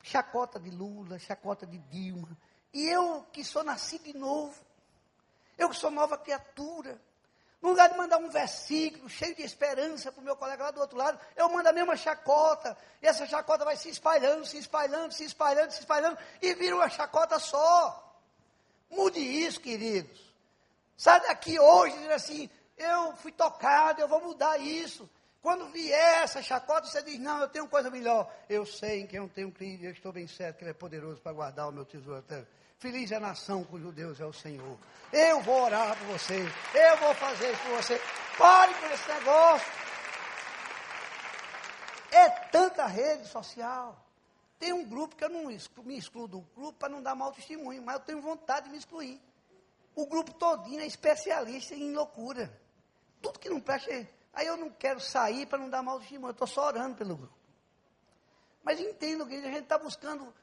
chacota de Lula, chacota de Dilma. E eu que sou nascido de novo, eu que sou nova criatura, no lugar de mandar um versículo cheio de esperança para o meu colega lá do outro lado, eu mando a mesma chacota. E essa chacota vai se espalhando, se espalhando, se espalhando, se espalhando, e vira uma chacota só. Mude isso, queridos. Sai daqui hoje dizendo assim, eu fui tocado, eu vou mudar isso. Quando vier essa chacota, você diz, não, eu tenho coisa melhor. Eu sei em quem eu tenho crido, eu estou bem certo que Ele é poderoso para guardar o meu tesouro até Feliz é a nação cujo Deus é o Senhor. Eu vou orar por você. Eu vou fazer isso por você. Pare com esse negócio. É tanta rede social. Tem um grupo que eu não me excluo do grupo para não dar mau testemunho, mas eu tenho vontade de me excluir. O grupo todinho é especialista em loucura. Tudo que não presta. Aí eu não quero sair para não dar mau testemunho. Eu estou só orando pelo grupo. Mas entendo que a gente está buscando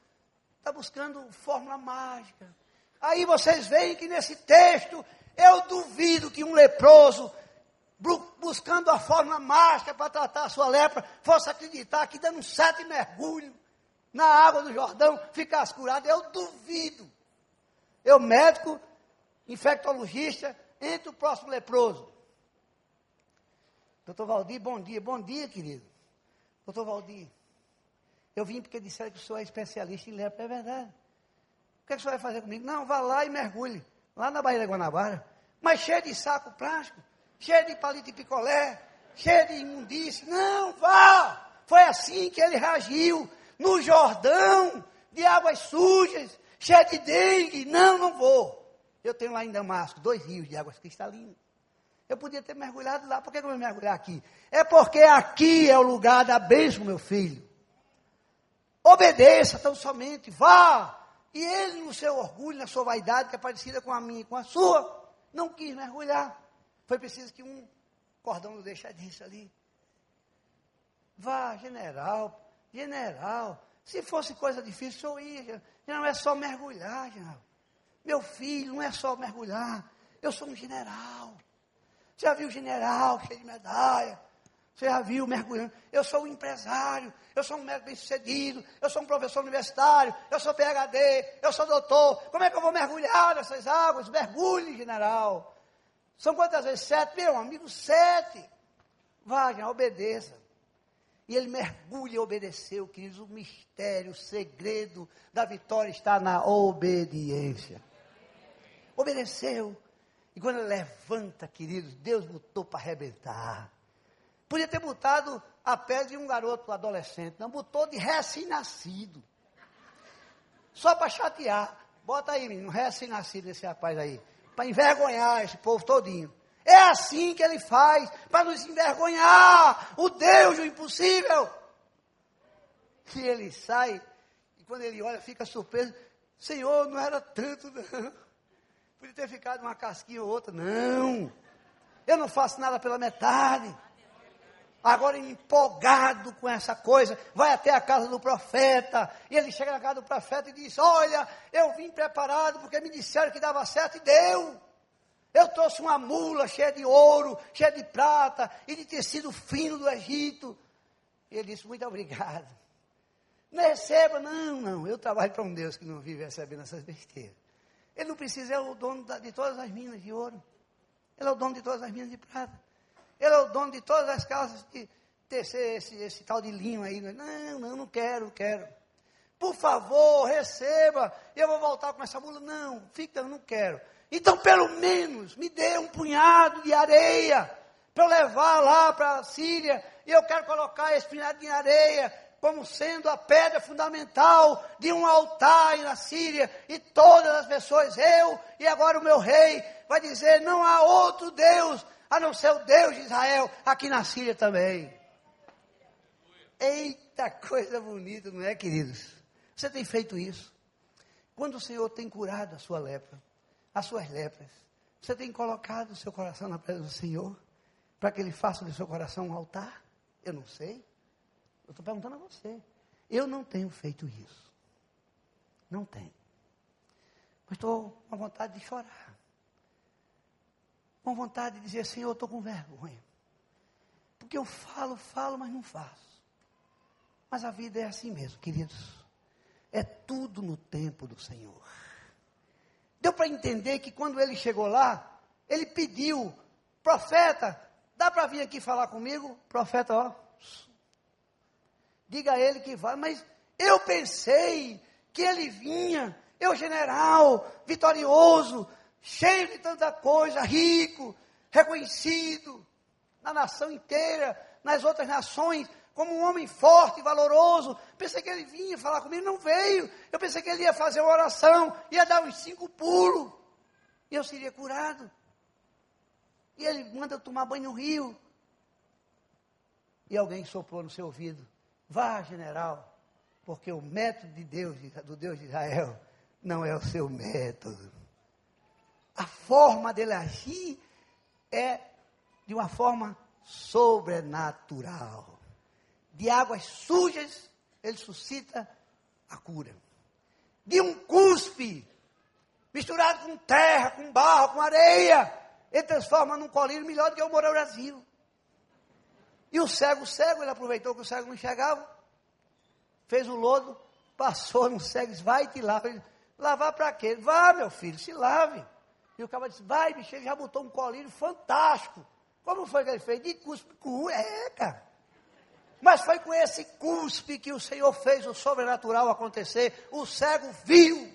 está buscando fórmula mágica. Aí vocês veem que nesse texto, eu duvido que um leproso, buscando a fórmula mágica para tratar a sua lepra, fosse acreditar que dando sete mergulhos na água do Jordão, ficasse curado. Eu duvido. Eu, médico, infectologista, entre o próximo leproso. Doutor Valdir, bom dia. Bom dia, querido. Doutor Valdir, eu vim porque disseram que o senhor é especialista em lepra. É verdade. O que, é que o senhor vai fazer comigo? Não, vá lá e mergulhe. Lá na Baía da Guanabara. Mas cheio de saco plástico, cheio de palito de picolé, cheio de imundície. Não, vá! Foi assim que ele reagiu. No Jordão, de águas sujas, cheio de dengue. Não, não vou. Eu tenho lá em Damasco dois rios de águas cristalinas. Eu podia ter mergulhado lá. Por que eu vou mergulhar aqui? É porque aqui é o lugar da bênção, meu filho. Obedeça tão somente, vá. E ele, no seu orgulho, na sua vaidade, que é parecida com a minha e com a sua, não quis mergulhar. Foi preciso que um cordão não deixasse ali. Vá, general, general. Se fosse coisa difícil, eu ia. Não é só mergulhar, general. Meu filho, não é só mergulhar. Eu sou um general. Já viu general cheio de medalha? Você já viu mergulhando? Eu sou um empresário, eu sou um médico bem-sucedido, eu sou um professor universitário, eu sou PhD, eu sou doutor. Como é que eu vou mergulhar nessas águas? Mergulhe, general. São quantas vezes? Sete, meu amigo, sete. Wagner, obedeça. E ele mergulha e obedeceu, queridos. O mistério, o segredo da vitória está na obediência. Obedeceu. E quando ele levanta, queridos, Deus botou para arrebentar. Podia ter botado a pele de um garoto adolescente, não botou de recém-nascido. Só para chatear. Bota aí, menino, recém-nascido esse rapaz aí. Para envergonhar esse povo todinho. É assim que ele faz, para nos envergonhar. O Deus do impossível. E ele sai, e quando ele olha, fica surpreso. Senhor, não era tanto, não. Podia ter ficado uma casquinha ou outra. Não. Eu não faço nada pela metade. Agora empolgado com essa coisa, vai até a casa do profeta. E ele chega na casa do profeta e diz: Olha, eu vim preparado porque me disseram que dava certo e deu. Eu trouxe uma mula cheia de ouro, cheia de prata e de tecido fino do Egito. E ele disse: Muito obrigado. Não receba, não, não. Eu trabalho para um Deus que não vive recebendo essas besteiras. Ele não precisa, é o dono de todas as minas de ouro. Ele é o dono de todas as minas de prata. Ele é o dono de todas as casas de tecer esse, esse tal de linho aí. Não, não, não quero, quero. Por favor, receba. Eu vou voltar com essa mula. Não, fica, não quero. Então, pelo menos, me dê um punhado de areia para eu levar lá para a Síria. E eu quero colocar esse punhado de areia como sendo a pedra fundamental de um altar na Síria, e todas as pessoas, eu e agora o meu rei, vai dizer: não há outro Deus a não ser o Deus de Israel, aqui na Síria também. Eita coisa bonita, não é, queridos? Você tem feito isso? Quando o Senhor tem curado a sua lepra, as suas lepras, você tem colocado o seu coração na presença do Senhor, para que Ele faça do seu coração um altar? Eu não sei. Eu estou perguntando a você. Eu não tenho feito isso. Não tenho. Mas estou com vontade de chorar. Com vontade de dizer, Senhor, eu estou com vergonha. Porque eu falo, falo, mas não faço. Mas a vida é assim mesmo, queridos. É tudo no tempo do Senhor. Deu para entender que quando ele chegou lá, ele pediu, profeta, dá para vir aqui falar comigo? Profeta, ó, diga a ele que vai. Mas eu pensei que ele vinha, eu general, vitorioso, cheio de tanta coisa, rico, reconhecido na nação inteira, nas outras nações, como um homem forte, valoroso. Pensei que ele vinha falar comigo, não veio. Eu pensei que ele ia fazer uma oração, ia dar uns cinco pulos, e eu seria curado. E ele manda tomar banho no rio. E alguém soprou no seu ouvido: Vá, general, porque o método de Deus, do Deus de Israel, não é o seu método. A forma dele agir é de uma forma sobrenatural. De águas sujas, ele suscita a cura. De um cuspe, misturado com terra, com barro, com areia, ele transforma num colírio melhor do que o Moura Brasil. E o cego, cego, ele aproveitou que o cego não enxergava, fez o lodo, passou no cego, vai te lava. Lavar para quê? Vá, meu filho, se lave. E o cara disse, vai, bicho, ele já botou um colírio fantástico. Como foi que ele fez? De cuspe com é, cara. Mas foi com esse cuspe que o Senhor fez o sobrenatural acontecer. O cego viu.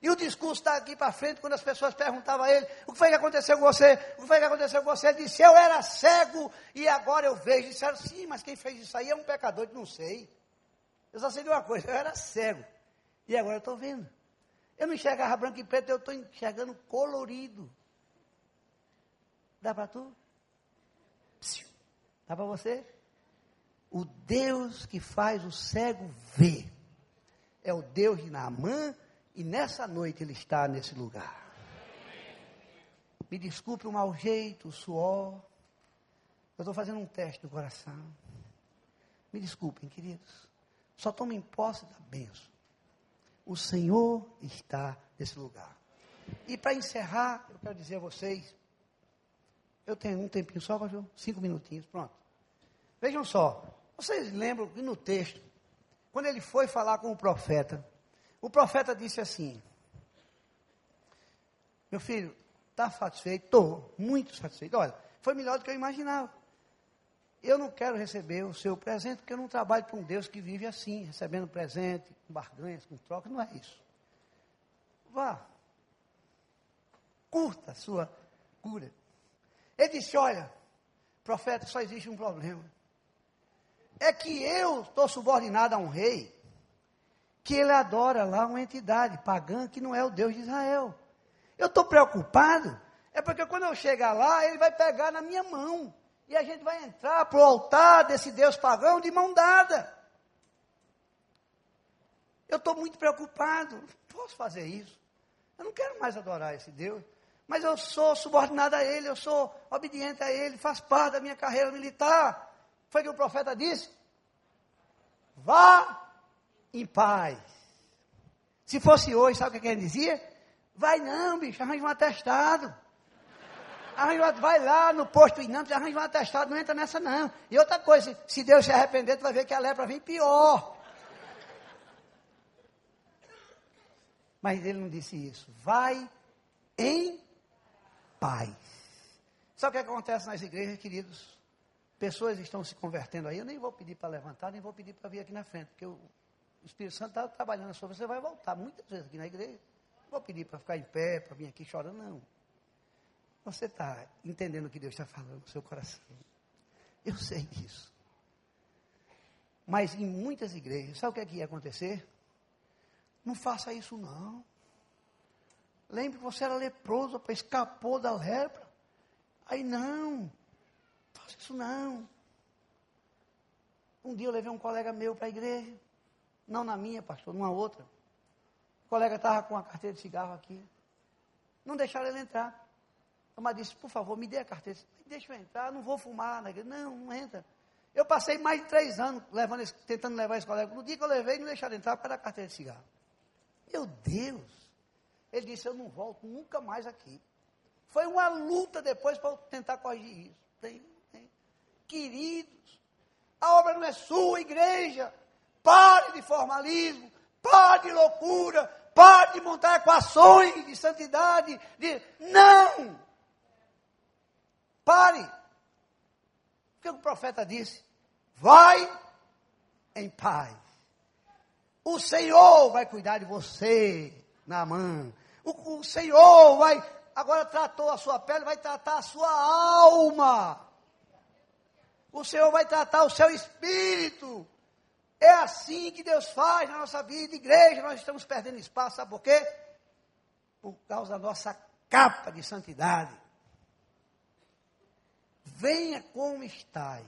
E o discurso está aqui para frente, quando as pessoas perguntavam a ele, o que foi que aconteceu com você? O que foi que aconteceu com você? Ele disse, eu era cego e agora eu vejo. Disseram, sim, mas quem fez isso aí é um pecador, eu não sei. Eu só sei de uma coisa, eu era cego. E agora eu estou vendo. Eu não enxergava branco e preto, eu estou enxergando colorido. Dá para tu? Dá para você? O Deus que faz o cego ver é o Deus de Naamã E nessa noite ele está nesse lugar. Me desculpe o mau jeito, o suor. Eu estou fazendo um teste do coração. Me desculpem, queridos. Só tomem posse da bênção. O Senhor está nesse lugar. E para encerrar, eu quero dizer a vocês, eu tenho um tempinho só, pastor? Cinco minutinhos, pronto. Vejam só, vocês lembram que no texto, quando ele foi falar com o profeta, o profeta disse assim: Meu filho, está satisfeito? Estou, muito satisfeito. Olha, foi melhor do que eu imaginava. Eu não quero receber o seu presente, porque eu não trabalho para um Deus que vive assim, recebendo presente, com barganhas, com troca, não é isso. Vá. Curta a sua cura. Ele disse: Olha, profeta, só existe um problema. É que eu estou subordinado a um rei que ele adora lá uma entidade pagã que não é o Deus de Israel. Eu estou preocupado, é porque quando eu chegar lá, ele vai pegar na minha mão. E a gente vai entrar para o altar desse Deus pagão de mão dada. Eu estou muito preocupado. Posso fazer isso. Eu não quero mais adorar esse Deus. Mas eu sou subordinado a Ele, eu sou obediente a Ele, faz parte da minha carreira militar. Foi que o profeta disse. Vá em paz. Se fosse hoje, sabe o que ele dizia? Vai não, bicho, arranja um atestado. Arranja, vai lá no posto Inâmbio, arranja um atestado, não entra nessa não. E outra coisa, se Deus se arrepender, tu vai ver que a lepra vem pior. Mas ele não disse isso. Vai em paz. Sabe o que acontece nas igrejas, queridos? Pessoas estão se convertendo aí. Eu nem vou pedir para levantar, nem vou pedir para vir aqui na frente, porque o Espírito Santo está trabalhando sobre você. Vai voltar muitas vezes aqui na igreja. Não vou pedir para ficar em pé, para vir aqui chorando, não. Você está entendendo o que Deus está falando no seu coração. Eu sei disso. Mas em muitas igrejas, sabe o que, é que ia acontecer? Não faça isso não. Lembre que você era leproso, escapou da lepra. Aí não, faça isso não. Um dia eu levei um colega meu para a igreja. Não na minha, pastor, numa outra. O colega estava com a carteira de cigarro aqui. Não deixaram ele entrar. Mas disse, por favor, me dê a carteira. Deixa eu entrar, não vou fumar na igreja. Não, não entra. Eu passei mais de três anos levando tentando levar esse colega. No dia que eu levei, não deixaram entrar para a carteira de cigarro. Meu Deus! Ele disse, eu não volto nunca mais aqui. Foi uma luta depois para tentar corrigir isso. Tem, tem. Queridos, a obra não é sua, igreja. Pare de formalismo, pare de loucura, pare de montar equações de santidade. De... Não! Pare. O que o profeta disse? Vai em paz. O Senhor vai cuidar de você, na mão. O, o Senhor vai, agora tratou a sua pele, vai tratar a sua alma. O Senhor vai tratar o seu espírito. É assim que Deus faz na nossa vida, igreja. Nós estamos perdendo espaço, sabe por quê? Por causa da nossa capa de santidade. Venha como estáis.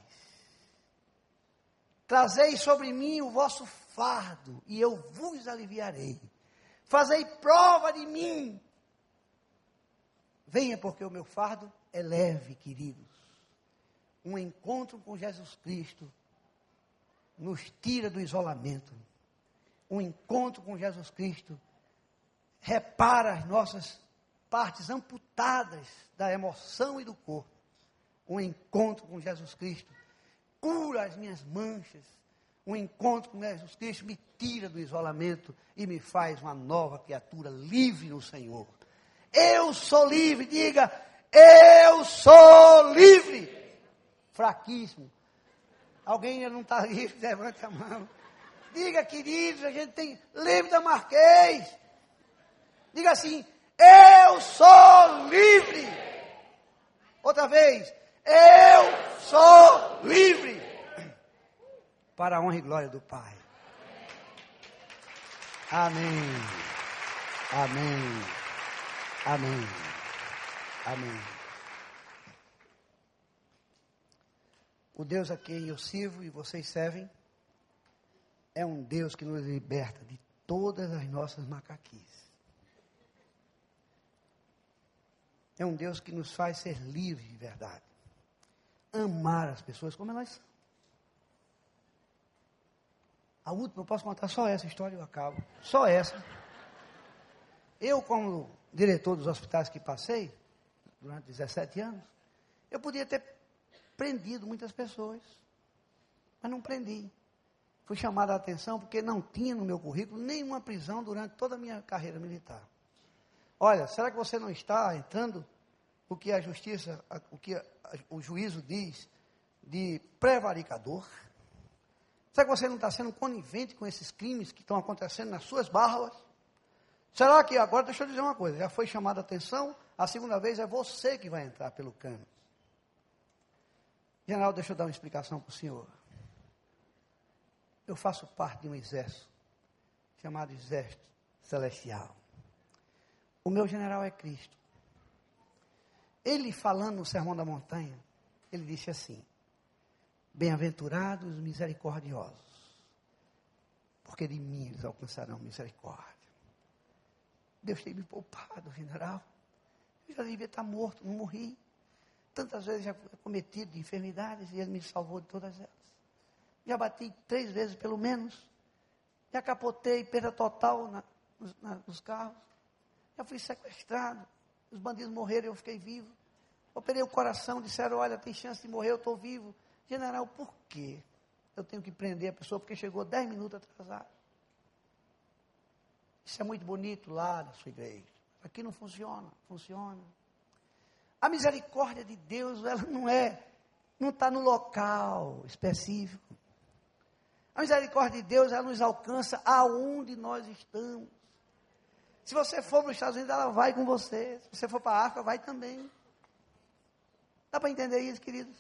Trazei sobre mim o vosso fardo, e eu vos aliviarei. Fazei prova de mim. Venha, porque o meu fardo é leve, queridos. Um encontro com Jesus Cristo nos tira do isolamento. Um encontro com Jesus Cristo repara as nossas partes amputadas da emoção e do corpo um encontro com Jesus Cristo cura as minhas manchas. Um encontro com Jesus Cristo me tira do isolamento e me faz uma nova criatura livre no Senhor. Eu sou livre, diga, eu sou livre. Fraquíssimo. Alguém não está livre, levante a mão. Diga, queridos, a gente tem livre da Marquês. Diga assim, eu sou livre. Outra vez, eu sou livre. Para a honra e glória do Pai. Amém. Amém. Amém. Amém. O Deus a quem eu sirvo e vocês servem é um Deus que nos liberta de todas as nossas macaquices. É um Deus que nos faz ser livres de verdade. Amar as pessoas como elas são. A última, eu posso contar só essa história e eu acabo. Só essa. Eu, como diretor dos hospitais que passei, durante 17 anos, eu podia ter prendido muitas pessoas, mas não prendi. Fui chamado a atenção porque não tinha no meu currículo nenhuma prisão durante toda a minha carreira militar. Olha, será que você não está entrando o que a justiça, o que o juízo diz de prevaricador? Será que você não está sendo conivente com esses crimes que estão acontecendo nas suas barbas? Será que agora, deixa eu dizer uma coisa, já foi chamada a atenção, a segunda vez é você que vai entrar pelo cano. General, deixa eu dar uma explicação para o senhor. Eu faço parte de um exército chamado Exército Celestial. O meu general é Cristo. Ele falando no Sermão da Montanha, ele disse assim: Bem-aventurados os misericordiosos, porque de mim eles alcançarão misericórdia. Deus tem me poupado, general. Eu já devia estar morto, não morri. Tantas vezes já cometido de enfermidades e Ele me salvou de todas elas. Já bati três vezes pelo menos. Já capotei, perda total na, na, nos carros. Já fui sequestrado. Os bandidos morreram eu fiquei vivo. Operei o coração, disseram, olha, tem chance de morrer, eu estou vivo. General, por quê? Eu tenho que prender a pessoa porque chegou dez minutos atrasado. Isso é muito bonito lá na sua igreja. Aqui não funciona, funciona. A misericórdia de Deus, ela não é, não está no local específico. A misericórdia de Deus, ela nos alcança aonde nós estamos. Se você for para os Estados Unidos, ela vai com você. Se você for para a África, vai também. Dá para entender isso, queridos?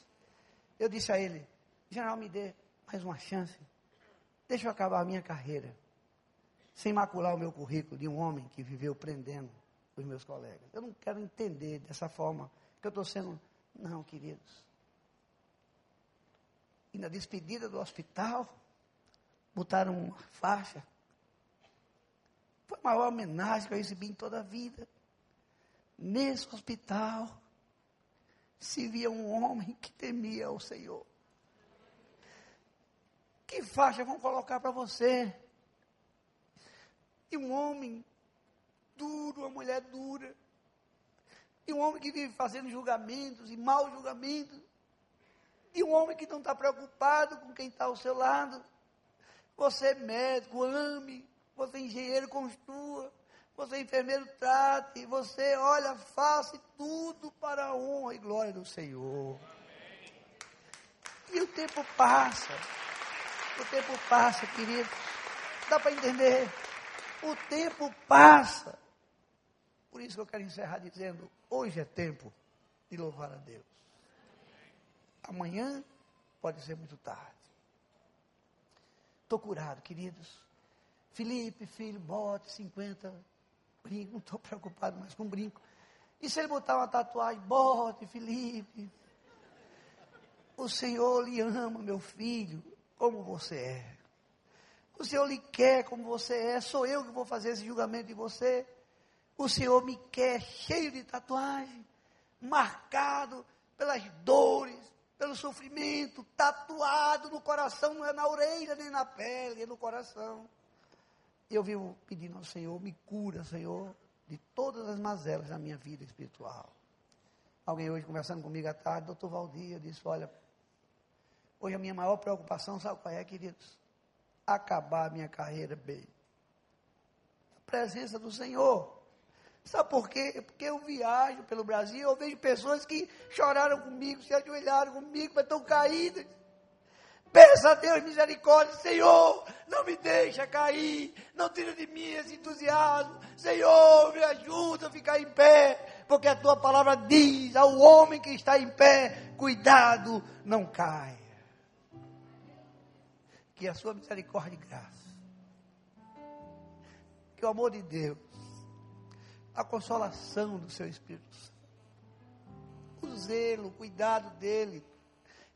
Eu disse a ele, general, me dê mais uma chance. Deixa eu acabar a minha carreira. Sem macular o meu currículo de um homem que viveu prendendo os meus colegas. Eu não quero entender dessa forma que eu estou sendo. Não, queridos. E na despedida do hospital, botaram uma faixa. Foi a maior homenagem que eu recebi em toda a vida. Nesse hospital, se via um homem que temia o Senhor. Que faixa vão colocar para você? E um homem duro, uma mulher dura. E um homem que vive fazendo julgamentos e maus julgamentos. E um homem que não está preocupado com quem está ao seu lado. Você é médico, ame. Você é engenheiro, construa. Você é enfermeiro, trate. Você, olha, faça tudo para a honra e glória do Senhor. E o tempo passa. O tempo passa, querido. Dá para entender? O tempo passa. Por isso que eu quero encerrar dizendo: hoje é tempo de louvar a Deus. Amanhã pode ser muito tarde. Estou curado, queridos. Felipe, filho, bote 50 brinco, não estou preocupado mais com brinco. E se ele botar uma tatuagem, bote, Felipe. O Senhor lhe ama, meu filho, como você é. O Senhor lhe quer como você é. Sou eu que vou fazer esse julgamento de você. O Senhor me quer cheio de tatuagem, marcado pelas dores, pelo sofrimento, tatuado no coração, não é na orelha nem na pele, é no coração. Eu vivo pedindo ao Senhor, me cura, Senhor, de todas as mazelas da minha vida espiritual. Alguém hoje conversando comigo à tarde, doutor Valdir, disse, olha, hoje a minha maior preocupação, sabe qual é, queridos? Acabar a minha carreira bem. A presença do Senhor. Sabe por quê? Porque eu viajo pelo Brasil, eu vejo pessoas que choraram comigo, se ajoelharam comigo, mas estão caídas. Peça a Deus misericórdia, Senhor, não me deixa cair, não tira de mim esse entusiasmo, Senhor, me ajuda a ficar em pé, porque a tua palavra diz ao homem que está em pé, cuidado, não caia. Que a sua misericórdia e graça, que o amor de Deus, a consolação do seu Espírito Santo, o zelo, o cuidado dele,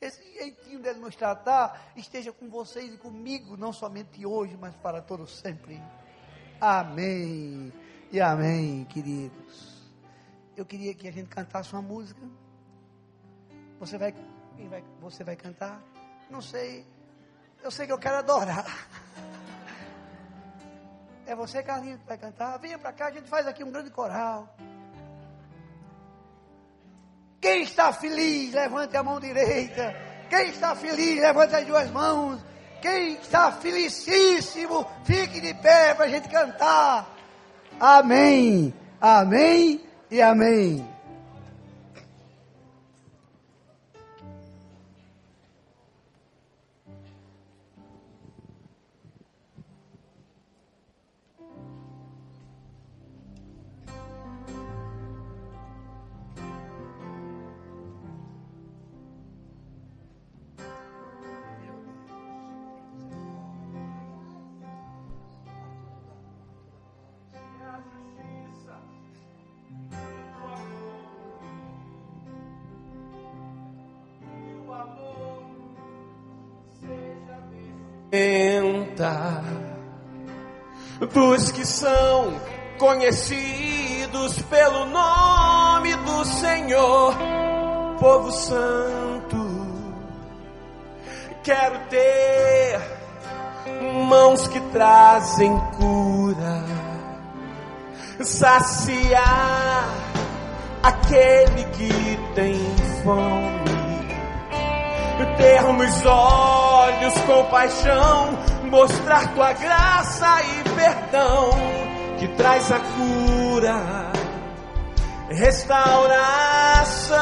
esse jeitinho dele nos tratar esteja com vocês e comigo, não somente hoje, mas para todos sempre. Amém. E amém, queridos. Eu queria que a gente cantasse uma música. Você vai, vai, você vai cantar? Não sei. Eu sei que eu quero adorar. É você, Carlinhos, que vai cantar. Venha para cá, a gente faz aqui um grande coral. Quem está feliz, levante a mão direita. Quem está feliz, levante as duas mãos. Quem está felicíssimo, fique de pé para a gente cantar. Amém, amém e amém. Conhecidos pelo nome do Senhor, povo santo. Quero ter mãos que trazem cura, saciar aquele que tem fome ter nos olhos compaixão, mostrar tua graça e perdão que traz a cura, restauração.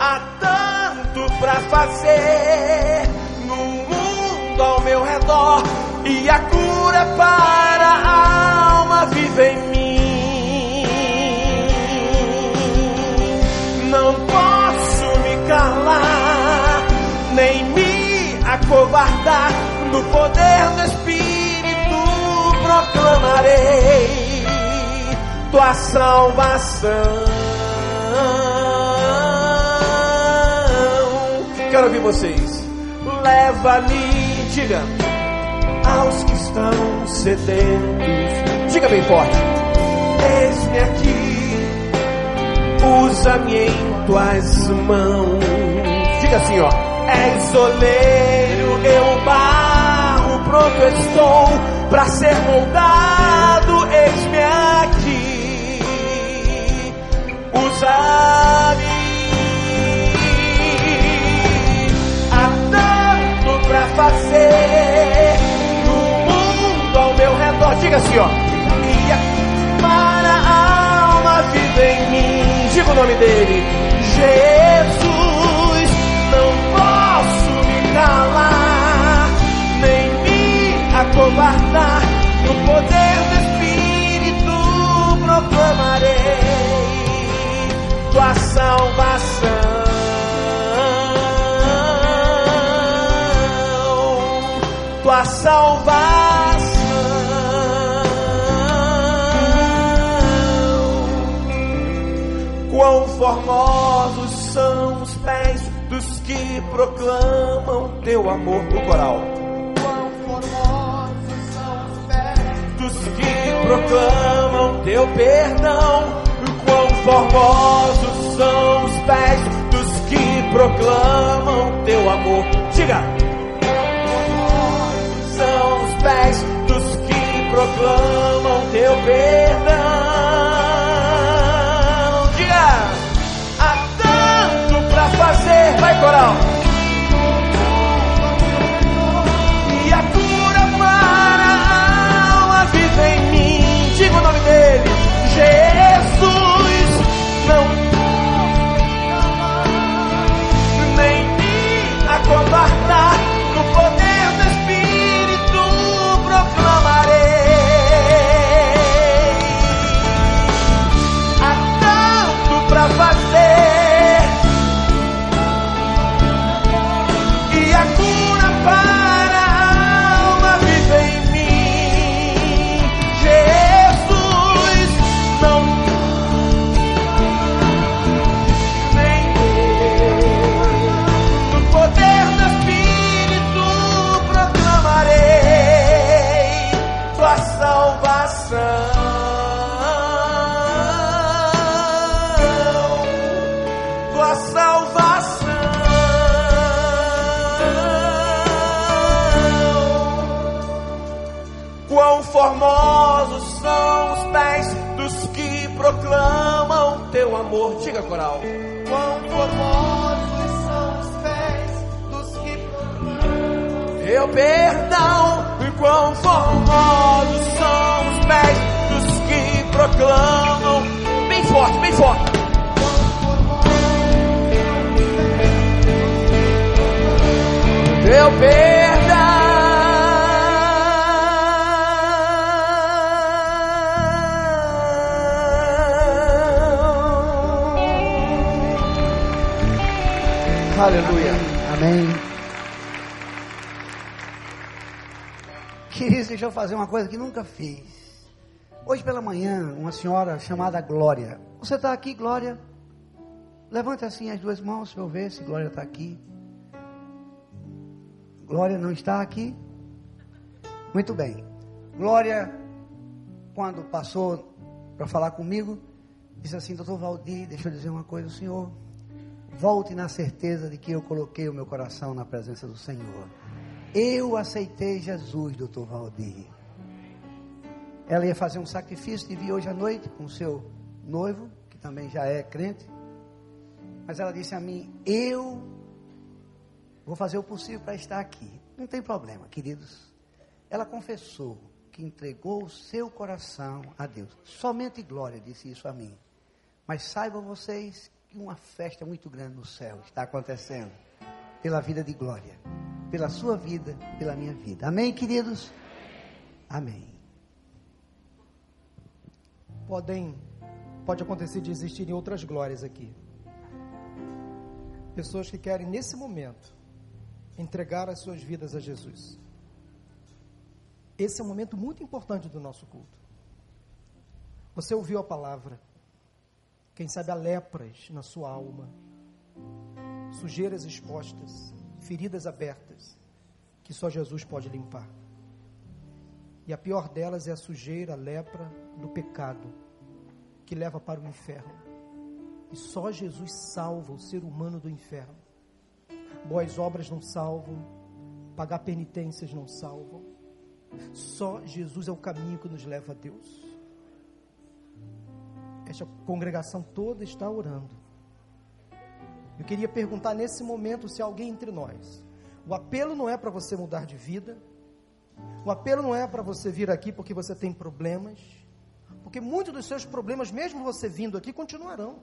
Há tanto para fazer no mundo ao meu redor e a cura para a alma vive em mim. nem me acovardar. No poder Espírito proclamarei tua salvação. Quero ouvir vocês. Leva-me, diga, aos que estão sedentos. Diga bem forte. Eis-me aqui, usa-me em tuas mãos. Diga assim, ó És oleiro, eu barro, pronto estou para ser moldado. Eis-me aqui, usa-me. Há tanto para fazer no mundo ao meu redor. Diga assim, ó. Para a alma vive em mim. Diga o nome dele, Jesus calar, nem me acovardar. Poder do Espírito proclamarei tua salvação. Tua salvação. Quão formosos são os pés dos que proclamam teu amor no coral. Proclamam teu perdão. Quão formosos são os pés dos que proclamam teu amor. Diga! Formosos são os pés dos que proclamam teu perdão. fazer, vai coral. Dele, Jesus. Diga, coral. Quão formosos são os pés dos que Teu perdão, e quão formosos são os pés dos que proclamam. Bem forte, bem forte. Teu perdão. Aleluia. Amém. Queridos, deixa eu fazer uma coisa que nunca fiz. Hoje pela manhã, uma senhora chamada Glória. Você está aqui, Glória? Levante assim as duas mãos para eu ver se Glória está aqui. Glória não está aqui? Muito bem. Glória, quando passou para falar comigo, disse assim: Doutor Valdir, deixa eu dizer uma coisa, senhor. Volte na certeza de que eu coloquei o meu coração na presença do Senhor. Eu aceitei Jesus, doutor Valdir. Ela ia fazer um sacrifício de vir hoje à noite com seu noivo, que também já é crente. Mas ela disse a mim: Eu vou fazer o possível para estar aqui. Não tem problema, queridos. Ela confessou que entregou o seu coração a Deus. Somente Glória disse isso a mim. Mas saibam vocês uma festa muito grande no céu está acontecendo pela vida de Glória, pela sua vida, pela minha vida. Amém, queridos? Amém. Podem, pode acontecer de existirem outras glórias aqui. Pessoas que querem, nesse momento, entregar as suas vidas a Jesus. Esse é um momento muito importante do nosso culto. Você ouviu a palavra. Quem sabe há lepras na sua alma, sujeiras expostas, feridas abertas, que só Jesus pode limpar. E a pior delas é a sujeira, a lepra do pecado, que leva para o inferno. E só Jesus salva o ser humano do inferno. Boas obras não salvam, pagar penitências não salvam. Só Jesus é o caminho que nos leva a Deus. Esta congregação toda está orando. Eu queria perguntar nesse momento se alguém entre nós. O apelo não é para você mudar de vida. O apelo não é para você vir aqui porque você tem problemas. Porque muitos dos seus problemas, mesmo você vindo aqui, continuarão.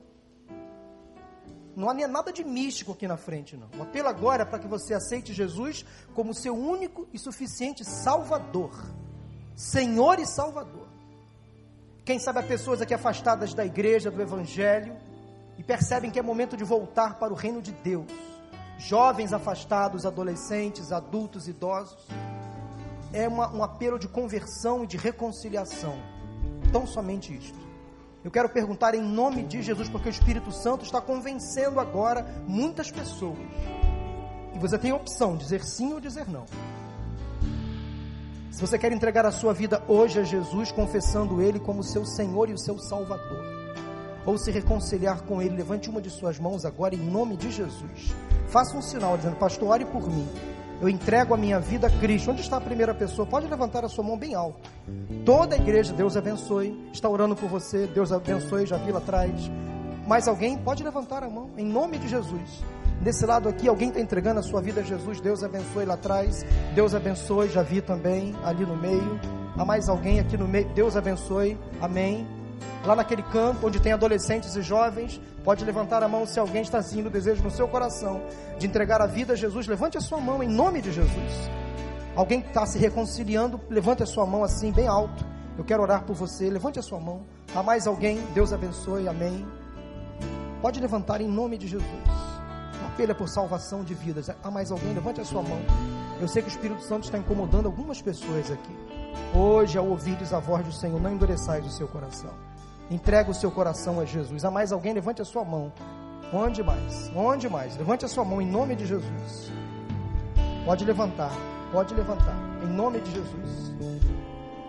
Não há nada de místico aqui na frente, não. O apelo agora é para que você aceite Jesus como seu único e suficiente Salvador. Senhor e Salvador. Quem sabe há pessoas aqui afastadas da igreja, do Evangelho, e percebem que é momento de voltar para o reino de Deus. Jovens afastados, adolescentes, adultos, idosos. É uma, um apelo de conversão e de reconciliação. Tão somente isto. Eu quero perguntar em nome de Jesus, porque o Espírito Santo está convencendo agora muitas pessoas. E você tem a opção, dizer sim ou dizer não. Se você quer entregar a sua vida hoje a Jesus, confessando Ele como seu Senhor e o seu Salvador, ou se reconciliar com Ele, levante uma de suas mãos agora em nome de Jesus. Faça um sinal dizendo, pastor, ore por mim. Eu entrego a minha vida a Cristo. Onde está a primeira pessoa? Pode levantar a sua mão bem alto. Toda a igreja, Deus abençoe. Está orando por você, Deus abençoe. Já vi lá atrás. Mais alguém? Pode levantar a mão, em nome de Jesus. Desse lado aqui, alguém está entregando a sua vida a Jesus. Deus abençoe lá atrás. Deus abençoe. Já vi também ali no meio. Há mais alguém aqui no meio. Deus abençoe. Amém. Lá naquele campo onde tem adolescentes e jovens, pode levantar a mão se alguém está sentindo o desejo no seu coração de entregar a vida a Jesus. Levante a sua mão em nome de Jesus. Alguém está se reconciliando, levante a sua mão assim, bem alto. Eu quero orar por você. Levante a sua mão. Há mais alguém? Deus abençoe. Amém. Pode levantar em nome de Jesus. Apelo por salvação de vidas. Há mais alguém? Levante a sua mão. Eu sei que o Espírito Santo está incomodando algumas pessoas aqui. Hoje, ao ouvires a voz do Senhor, não endureçais o seu coração. Entrega o seu coração a Jesus. Há mais alguém? Levante a sua mão. Onde mais? Onde mais? Levante a sua mão em nome de Jesus. Pode levantar. Pode levantar. Em nome de Jesus.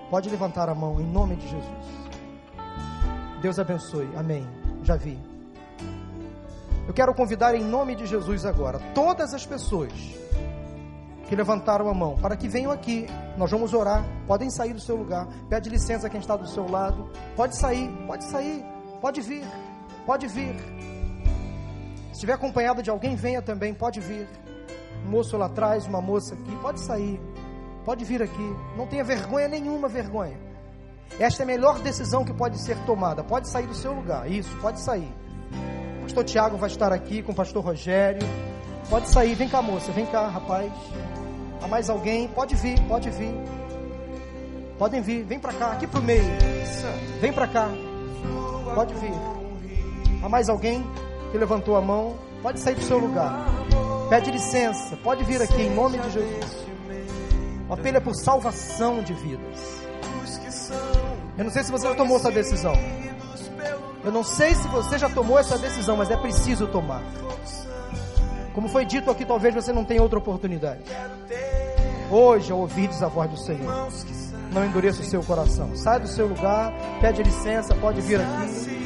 Pode levantar a mão em nome de Jesus. Deus abençoe. Amém. Já vi. Eu quero convidar em nome de Jesus agora todas as pessoas que levantaram a mão para que venham aqui. Nós vamos orar. Podem sair do seu lugar. Pede licença a quem está do seu lado. Pode sair, pode sair, pode vir. Pode vir. Se estiver acompanhado de alguém, venha também, pode vir. Um moço lá atrás, uma moça aqui, pode sair. Pode vir aqui. Não tenha vergonha nenhuma, vergonha. Esta é a melhor decisão que pode ser tomada. Pode sair do seu lugar. Isso, pode sair. Pastor Tiago vai estar aqui com o pastor Rogério. Pode sair. Vem cá, moça. Vem cá, rapaz. Há mais alguém? Pode vir, pode vir. Podem vir. Vem para cá, aqui pro meio. Vem para cá. Pode vir. Há mais alguém que levantou a mão? Pode sair do seu lugar. Pede licença. Pode vir aqui em nome de Jesus. O apelo é por salvação de vidas. Eu não sei se você tomou essa decisão. Eu não sei se você já tomou essa decisão, mas é preciso tomar. Como foi dito aqui, talvez você não tenha outra oportunidade. Hoje, ao a voz do Senhor, não endureça o seu coração. Sai do seu lugar, pede licença, pode vir aqui.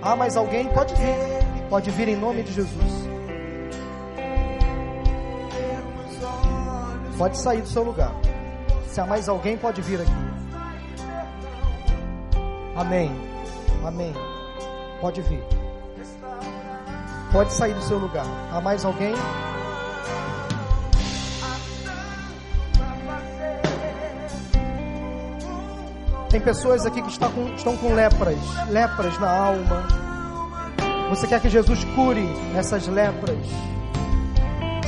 Ah, mais alguém? Pode vir. Pode vir em nome de Jesus. Pode sair do seu lugar. Se há mais alguém, pode vir aqui. Amém. Amém. Pode vir. Pode sair do seu lugar. Há mais alguém? Tem pessoas aqui que estão com, estão com lepras, lepras na alma. Você quer que Jesus cure essas lepras?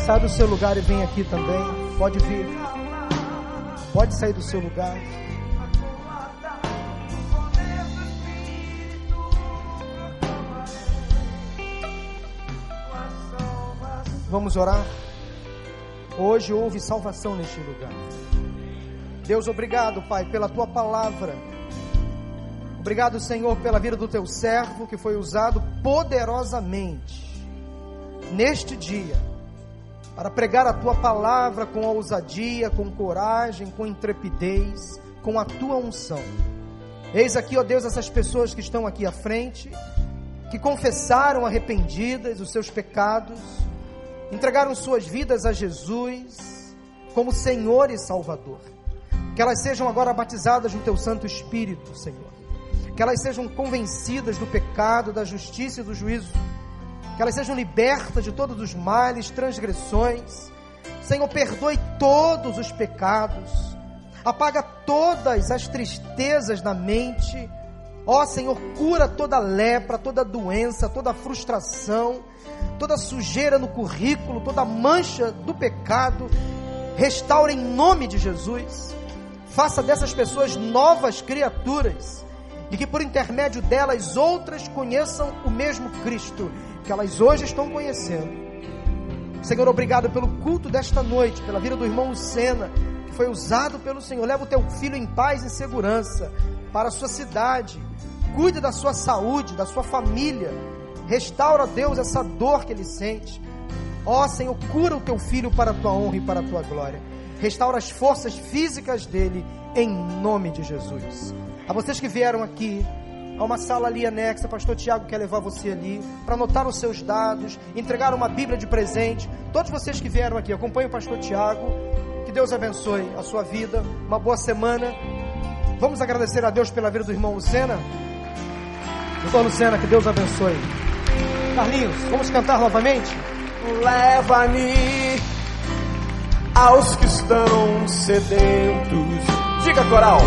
Sai do seu lugar e vem aqui também. Pode vir. Pode sair do seu lugar. Vamos orar? Hoje houve salvação neste lugar. Deus, obrigado, Pai, pela tua palavra. Obrigado, Senhor, pela vida do teu servo que foi usado poderosamente neste dia para pregar a tua palavra com ousadia, com coragem, com intrepidez, com a tua unção. Eis aqui, ó Deus, essas pessoas que estão aqui à frente, que confessaram arrependidas os seus pecados, entregaram suas vidas a Jesus como Senhor e Salvador. Que elas sejam agora batizadas no teu Santo Espírito, Senhor. Que elas sejam convencidas do pecado, da justiça e do juízo que elas sejam libertas de todos os males, transgressões. Senhor, perdoe todos os pecados, apaga todas as tristezas na mente. Ó Senhor, cura toda lepra, toda doença, toda frustração, toda sujeira no currículo, toda mancha do pecado. Restaura em nome de Jesus. Faça dessas pessoas novas criaturas e que por intermédio delas outras conheçam o mesmo Cristo que elas hoje estão conhecendo. Senhor, obrigado pelo culto desta noite, pela vida do irmão Lucena, que foi usado pelo Senhor. Leva o teu filho em paz e segurança para a sua cidade. Cuide da sua saúde, da sua família. Restaura, Deus, essa dor que ele sente. Ó oh, Senhor, cura o teu filho para a tua honra e para a tua glória. Restaura as forças físicas dele, em nome de Jesus. A vocês que vieram aqui, Há uma sala ali anexa, pastor Tiago quer levar você ali para anotar os seus dados, entregar uma Bíblia de presente. Todos vocês que vieram aqui, acompanhem o pastor Tiago. Que Deus abençoe a sua vida. Uma boa semana. Vamos agradecer a Deus pela vida do irmão Lucena. Doutor Lucena, que Deus abençoe. Carlinhos, vamos cantar novamente? Leva-me aos que estão sedentos. Diga, coral.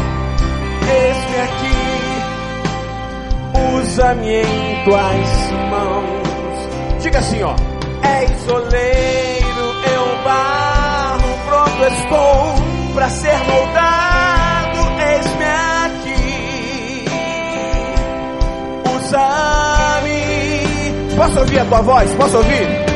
Eis-me aqui usa-me em tuas mãos. Diga assim, ó. És oleiro, eu barro, pronto estou para ser moldado. Eis-me aqui, usa-me. Posso ouvir a tua voz? Posso ouvir?